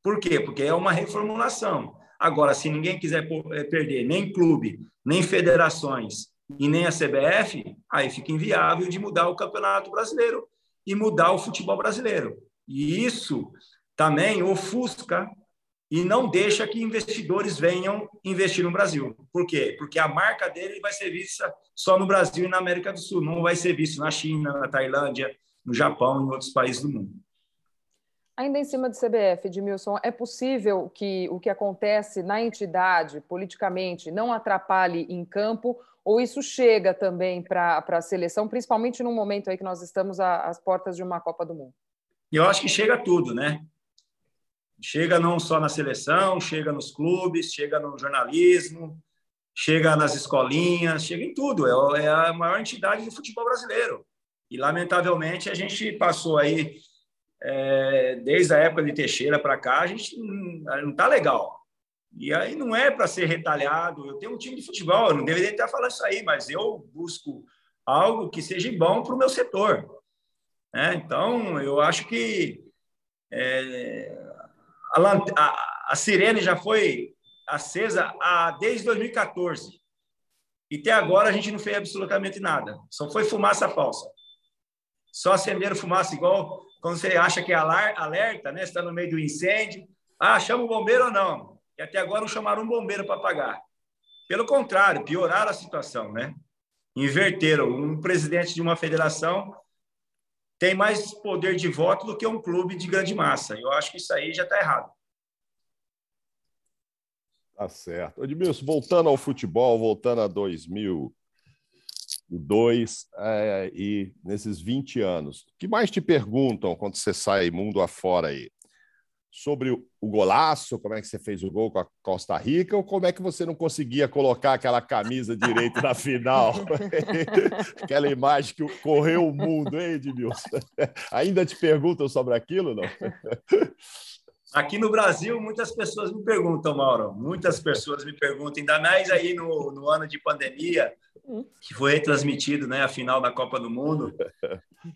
Por quê? Porque é uma reformulação. Agora, se ninguém quiser é, perder nem clube, nem federações e nem a CBF, aí fica inviável de mudar o Campeonato Brasileiro e mudar o futebol brasileiro. E isso também ofusca e não deixa que investidores venham investir no Brasil. Por quê? Porque a marca dele vai ser vista só no Brasil e na América do Sul, não vai ser visto na China, na Tailândia, no Japão e em outros países do mundo. Ainda em cima do CBF, Edmilson, é possível que o que acontece na entidade, politicamente, não atrapalhe em campo, ou isso chega também para a seleção, principalmente no momento aí que nós estamos às portas de uma Copa do Mundo? Eu acho que chega tudo, né? Chega não só na seleção, chega nos clubes, chega no jornalismo, chega nas escolinhas, chega em tudo. É, é a maior entidade do futebol brasileiro. E, lamentavelmente, a gente passou aí, é, desde a época de Teixeira para cá, a gente não está legal. E aí não é para ser retalhado. Eu tenho um time de futebol, eu não deveria estar falando isso aí, mas eu busco algo que seja bom para o meu setor. Né? Então, eu acho que é, a, a, a, sirene já foi acesa a, desde 2014. E até agora a gente não fez absolutamente nada. Só foi fumaça falsa. Só acenderam fumaça igual quando você acha que é alerta, né? Está no meio do incêndio. Ah, chama o bombeiro ou não? E até agora não chamaram um bombeiro para apagar. Pelo contrário, pioraram a situação, né? Inverteram. Um presidente de uma federação tem mais poder de voto do que um clube de grande massa. Eu acho que isso aí já está errado. Tá certo. Edmilson, voltando ao futebol, voltando a 2002 é, e nesses 20 anos, o que mais te perguntam quando você sai mundo afora aí? Sobre o golaço, como é que você fez o gol com a Costa Rica, ou como é que você não conseguia colocar aquela camisa direito na final? aquela imagem que correu o mundo, hein, Edmilson? Ainda te perguntam sobre aquilo, não? Aqui no Brasil, muitas pessoas me perguntam, Mauro, muitas pessoas me perguntam, ainda mais aí no, no ano de pandemia, que foi transmitido né, a final da Copa do Mundo.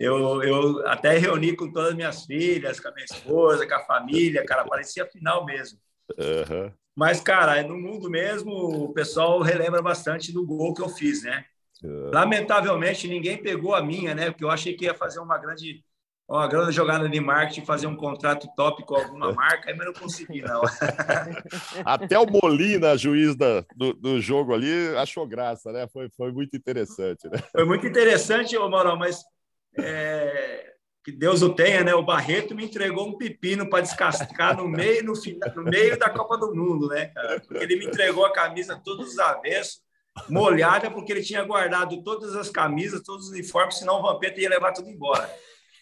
Eu, eu até reuni com todas as minhas filhas, com a minha esposa, com a família, cara, parecia final mesmo. Uhum. Mas, cara, no mundo mesmo, o pessoal relembra bastante do gol que eu fiz, né? Uhum. Lamentavelmente, ninguém pegou a minha, né? Porque eu achei que ia fazer uma grande uma grande jogada de marketing, fazer um contrato top com alguma marca, mas não consegui, não. Até o Molina, juiz da, do, do jogo ali, achou graça, né? Foi, foi muito interessante, né? Foi muito interessante, ô Mauro, mas é, que Deus o tenha, né? O Barreto me entregou um pepino para descascar no meio, no, no meio da Copa do Mundo, né, cara? Porque ele me entregou a camisa todos os avessos, molhada, porque ele tinha guardado todas as camisas, todos os uniformes, senão o Vampeta ia levar tudo embora.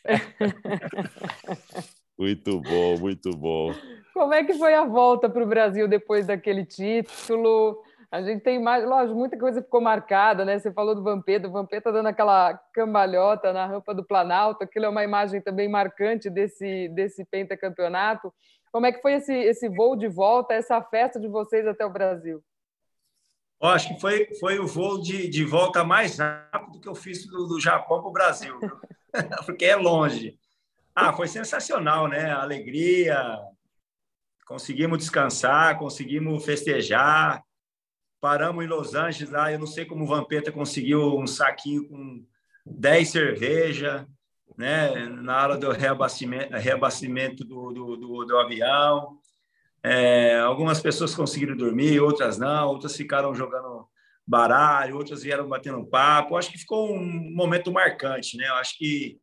muito bom, muito bom. Como é que foi a volta para o Brasil depois daquele título? A gente tem mais, lógico, muita coisa ficou marcada, né? Você falou do Vampeta, o Vampeta dando aquela cambalhota na rampa do Planalto, aquilo é uma imagem também marcante desse, desse pentacampeonato. Como é que foi esse, esse voo de volta, essa festa de vocês até o Brasil? Eu acho que foi, foi o voo de, de volta mais rápido que eu fiz do, do Japão para o Brasil. porque é longe. Ah, foi sensacional, né? Alegria, conseguimos descansar, conseguimos festejar. Paramos em Los Angeles lá, eu não sei como o Vampeta conseguiu um saquinho com 10 cerveja, né? Na hora do reabastecimento, reabastecimento do, do, do, do avião. É, algumas pessoas conseguiram dormir, outras não, outras ficaram jogando baralho, outras vieram batendo papo. Acho que ficou um momento marcante, né? Eu acho que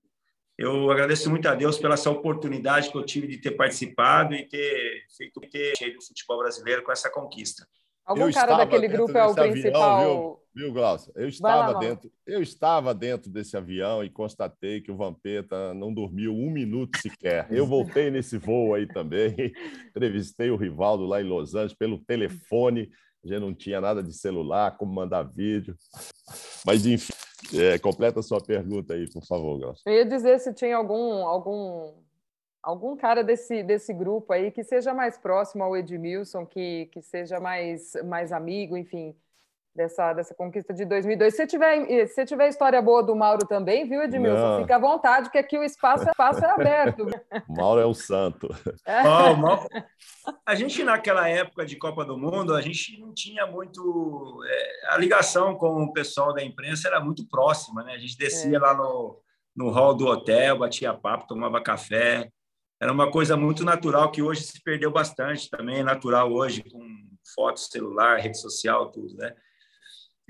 eu agradeço muito a Deus pela essa oportunidade que eu tive de ter participado e ter feito ter cheio do futebol brasileiro com essa conquista. Algum eu cara daquele grupo é o principal. Avião, viu, Glaucio? Eu estava lá, dentro, eu estava dentro desse avião e constatei que o Vampeta não dormiu um minuto sequer. Eu voltei nesse voo aí também, entrevistei o Rivaldo lá em Los Angeles pelo telefone já não tinha nada de celular, como mandar vídeo. Mas, enfim, é, completa a sua pergunta aí, por favor, Glaucio. Eu ia dizer se tinha algum, algum, algum cara desse, desse grupo aí que seja mais próximo ao Edmilson, que, que seja mais, mais amigo, enfim, dessa, dessa conquista de 2002. Se tiver, se tiver história boa do Mauro também, viu, Edmilson? Não. Fica à vontade, que aqui o espaço, é, espaço é aberto. Mauro é o santo. É. Oh, Mauro... A gente, naquela época de Copa do Mundo, a gente não tinha muito... É, a ligação com o pessoal da imprensa era muito próxima, né? A gente descia é. lá no, no hall do hotel, batia papo, tomava café. Era uma coisa muito natural que hoje se perdeu bastante também, é natural hoje, com foto, celular, rede social, tudo, né?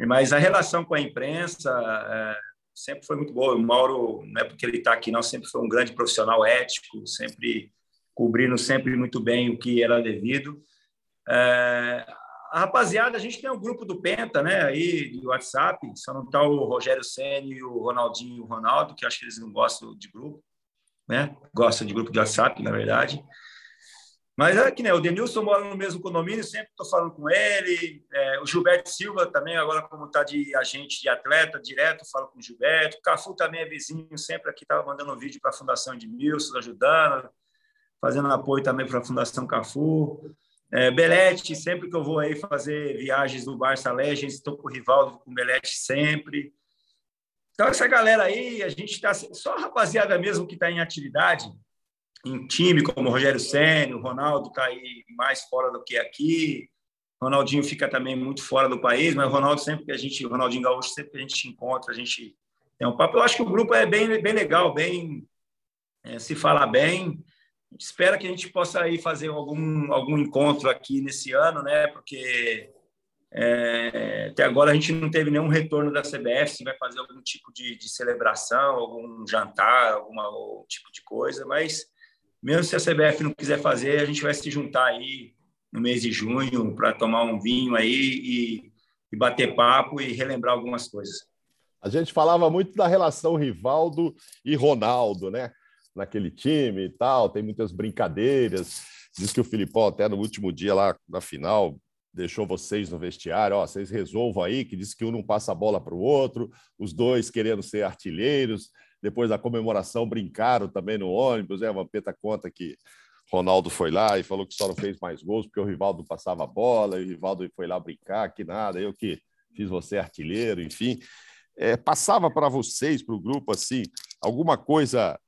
Mas a relação com a imprensa é, sempre foi muito boa. O Mauro, não é porque ele está aqui, não, sempre foi um grande profissional ético, sempre cobrindo sempre muito bem o que era devido. É, a rapaziada, a gente tem um grupo do Penta, né, aí, de WhatsApp, só não está o Rogério Senna e o Ronaldinho e o Ronaldo, que acho que eles não gostam de grupo, né, gostam de grupo de WhatsApp, na verdade. Mas é que né, o Denilson mora no mesmo condomínio, sempre estou falando com ele. É, o Gilberto Silva também, agora como está de agente de atleta, direto falo com o Gilberto. O Cafu também é vizinho, sempre aqui estava mandando um vídeo para a Fundação de ajudando, fazendo apoio também para a Fundação Cafu. É, Belete, sempre que eu vou aí fazer viagens do Barça Legends, estou com o Rivaldo, com o Belete sempre. Então, essa galera aí, a gente está. Só a rapaziada mesmo que está em atividade, em time, como o Rogério Senna, o Ronaldo está aí mais fora do que aqui. O Ronaldinho fica também muito fora do país, mas o Ronaldo sempre que a gente, o Ronaldinho Gaúcho, sempre que a gente encontra, a gente tem um papo. Eu acho que o grupo é bem, bem legal, bem. É, se fala bem espera que a gente possa aí fazer algum, algum encontro aqui nesse ano, né? Porque é, até agora a gente não teve nenhum retorno da CBF, se vai fazer algum tipo de, de celebração, algum jantar, algum tipo de coisa, mas mesmo se a CBF não quiser fazer, a gente vai se juntar aí no mês de junho para tomar um vinho aí e, e bater papo e relembrar algumas coisas. A gente falava muito da relação Rivaldo e Ronaldo, né? naquele time e tal, tem muitas brincadeiras. Diz que o Filipão, até no último dia lá na final, deixou vocês no vestiário, ó, vocês resolvam aí, que diz que um não passa a bola para o outro, os dois querendo ser artilheiros. Depois da comemoração, brincaram também no ônibus. É, uma peta conta que Ronaldo foi lá e falou que só não fez mais gols porque o Rivaldo passava a bola, e o Rivaldo foi lá brincar, que nada, eu que fiz você artilheiro, enfim. É, passava para vocês, para o grupo, assim, alguma coisa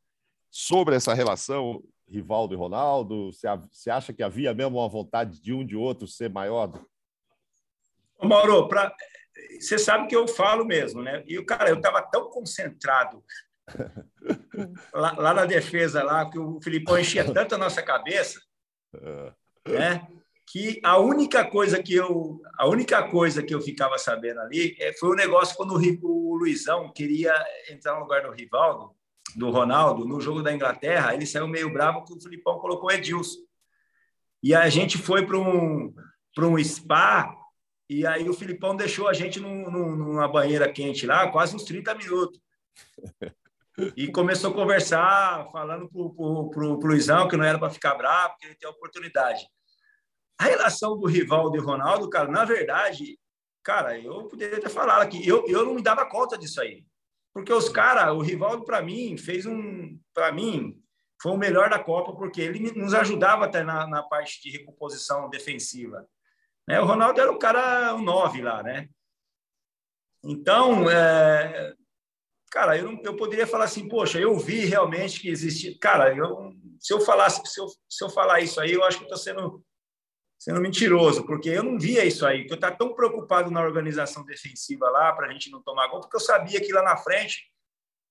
sobre essa relação Rivaldo e Ronaldo? Você acha que havia mesmo uma vontade de um de outro ser maior? Mauro, pra... você sabe que eu falo mesmo, né? E, cara, eu estava tão concentrado lá, lá, na defesa, lá, que o Filipão enchia tanto a nossa cabeça, é. né? Que a única coisa que eu, a única coisa que eu ficava sabendo ali é, foi o um negócio quando o, o Luizão queria entrar no lugar do Rivaldo, do Ronaldo, no jogo da Inglaterra, ele saiu meio bravo que o Filipão colocou Edilson. E a gente foi para um, um spa, e aí o Filipão deixou a gente num, num, numa banheira quente lá, quase uns 30 minutos. E começou a conversar, falando para o Luizão que não era para ficar bravo, que ele tem oportunidade. A relação do Rivaldo e Ronaldo, cara, na verdade, cara, eu poderia ter falado aqui, eu, eu não me dava conta disso aí. Porque os caras, o Rivaldo, para mim, fez um. Para mim, foi o melhor da Copa, porque ele nos ajudava até na, na parte de recomposição defensiva. Né? O Ronaldo era o cara, o 9 lá, né? Então, é, cara, eu, não, eu poderia falar assim, poxa, eu vi realmente que existe. Cara, eu, se eu falasse, se eu, se eu falar isso aí, eu acho que estou sendo sendo mentiroso, porque eu não via isso aí, eu estava tão preocupado na organização defensiva lá, para a gente não tomar gol, porque eu sabia que lá na frente,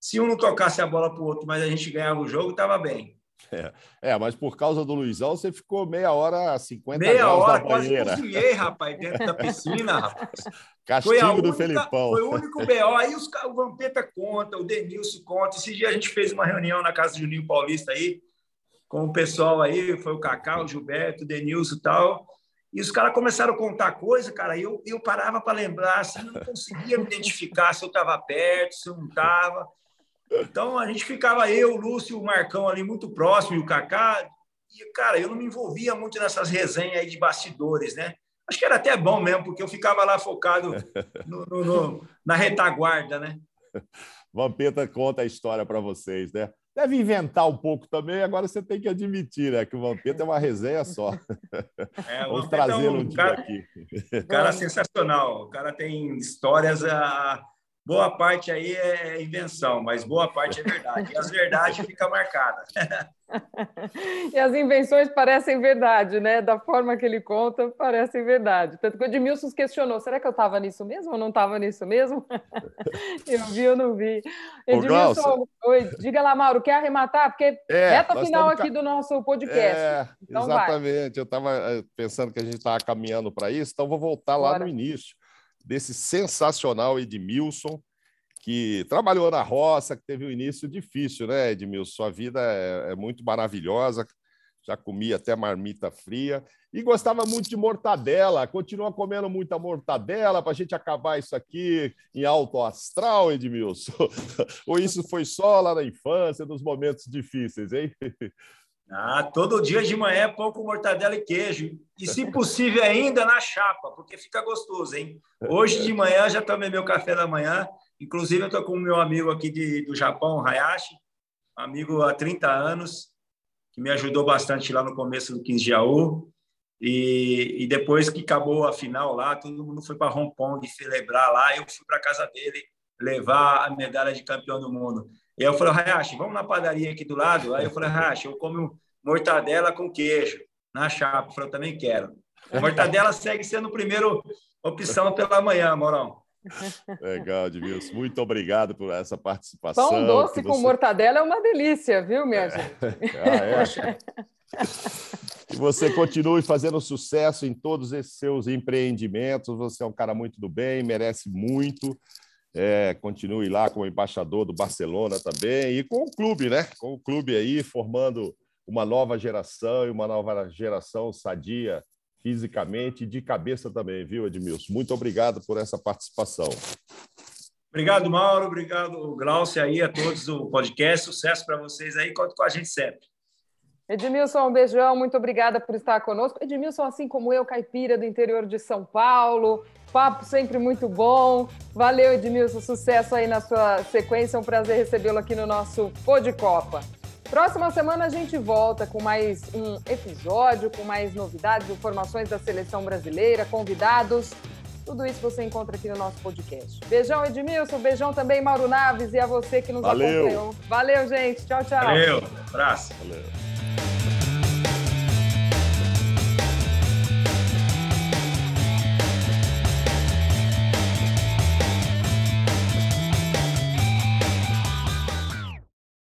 se um não tocasse a bola para o outro, mas a gente ganhava o jogo, estava bem. É, é, mas por causa do Luizão, você ficou meia hora, 50 meia graus hora, quase cozinhei, rapaz, dentro da piscina, rapaz. Castigo foi do única, Felipão. Foi o único BO. Aí os, o Vampeta conta, o Denilson conta. Esse dia a gente fez uma reunião na casa do Juninho Paulista aí, com o pessoal aí, foi o Cacau, o Gilberto, o Denilson e tal. E os caras começaram a contar coisa, cara, e eu, eu parava para lembrar, assim, não conseguia me identificar se eu estava perto, se eu não estava. Então, a gente ficava, eu, o Lúcio, o Marcão ali muito próximo, e o Cacá, e, cara, eu não me envolvia muito nessas resenhas aí de bastidores, né? Acho que era até bom mesmo, porque eu ficava lá focado no, no, no, na retaguarda, né? Vampeta conta a história para vocês, né? Deve inventar um pouco também, agora você tem que admitir, né? Que o Vampeta é uma resenha só. É, Vamos trazê-lo um, um dia cara, aqui. Cara sensacional. O cara tem histórias. A... Boa parte aí é invenção, mas boa parte é verdade. E as verdades ficam marcadas. e as invenções parecem verdade, né? Da forma que ele conta, parecem verdade. Tanto que o Edmilson questionou: será que eu estava nisso mesmo ou não estava nisso mesmo? eu vi ou não vi. Edmilson, oi, diga lá, Mauro, quer arrematar? Porque é, reta final aqui do nosso podcast. É, então exatamente. Vai. Eu estava eh, pensando que a gente estava caminhando para isso, então vou voltar Bora. lá no início desse sensacional Edmilson que trabalhou na roça, que teve um início difícil, né, Edmilson? Sua vida é, é muito maravilhosa. já comia até marmita fria e gostava muito de mortadela. Continua comendo muita mortadela para a gente acabar isso aqui em alto astral, Edmilson? Ou isso foi só lá na infância, nos momentos difíceis, hein? Ah, todo dia de manhã pouco mortadela e queijo. E, se possível, ainda na chapa, porque fica gostoso, hein? Hoje de manhã já tomei meu café da manhã. Inclusive, eu estou com o meu amigo aqui de, do Japão, Hayashi, amigo há 30 anos, que me ajudou bastante lá no começo do 15 de Jaú. E, e depois que acabou a final lá, todo mundo foi para Hong Kong celebrar lá. Eu fui para casa dele levar a medalha de campeão do mundo. E aí eu falei, Hayashi, vamos na padaria aqui do lado? Aí eu falei, Hayashi, eu como mortadela com queijo na chapa. Eu falei, eu também quero. A mortadela segue sendo a primeira opção pela manhã, Morão. Legal, Edmilson. Muito obrigado por essa participação. Pão doce você... com mortadela é uma delícia, viu, minha é. gente? Ah, é. que você continue fazendo sucesso em todos esses seus empreendimentos. Você é um cara muito do bem, merece muito. É, continue lá como embaixador do Barcelona também e com o clube, né? Com o clube aí formando uma nova geração e uma nova geração sadia fisicamente e de cabeça também, viu, Edmilson? Muito obrigado por essa participação. Obrigado, Mauro. Obrigado, Glaucia, aí, a todos do podcast. Sucesso para vocês aí. Conta com a gente sempre. Edmilson, um beijão. Muito obrigada por estar conosco. Edmilson, assim como eu, caipira do interior de São Paulo, Papo sempre muito bom. Valeu, Edmilson. Sucesso aí na sua sequência. É um prazer recebê-lo aqui no nosso Pô de Copa. Próxima semana a gente volta com mais um episódio, com mais novidades, informações da seleção brasileira, convidados. Tudo isso você encontra aqui no nosso podcast. Beijão, Edmilson. Beijão também, Mauro Naves, e a você que nos Valeu. acompanhou. Valeu, gente. Tchau, tchau. Valeu. Abraço. Valeu.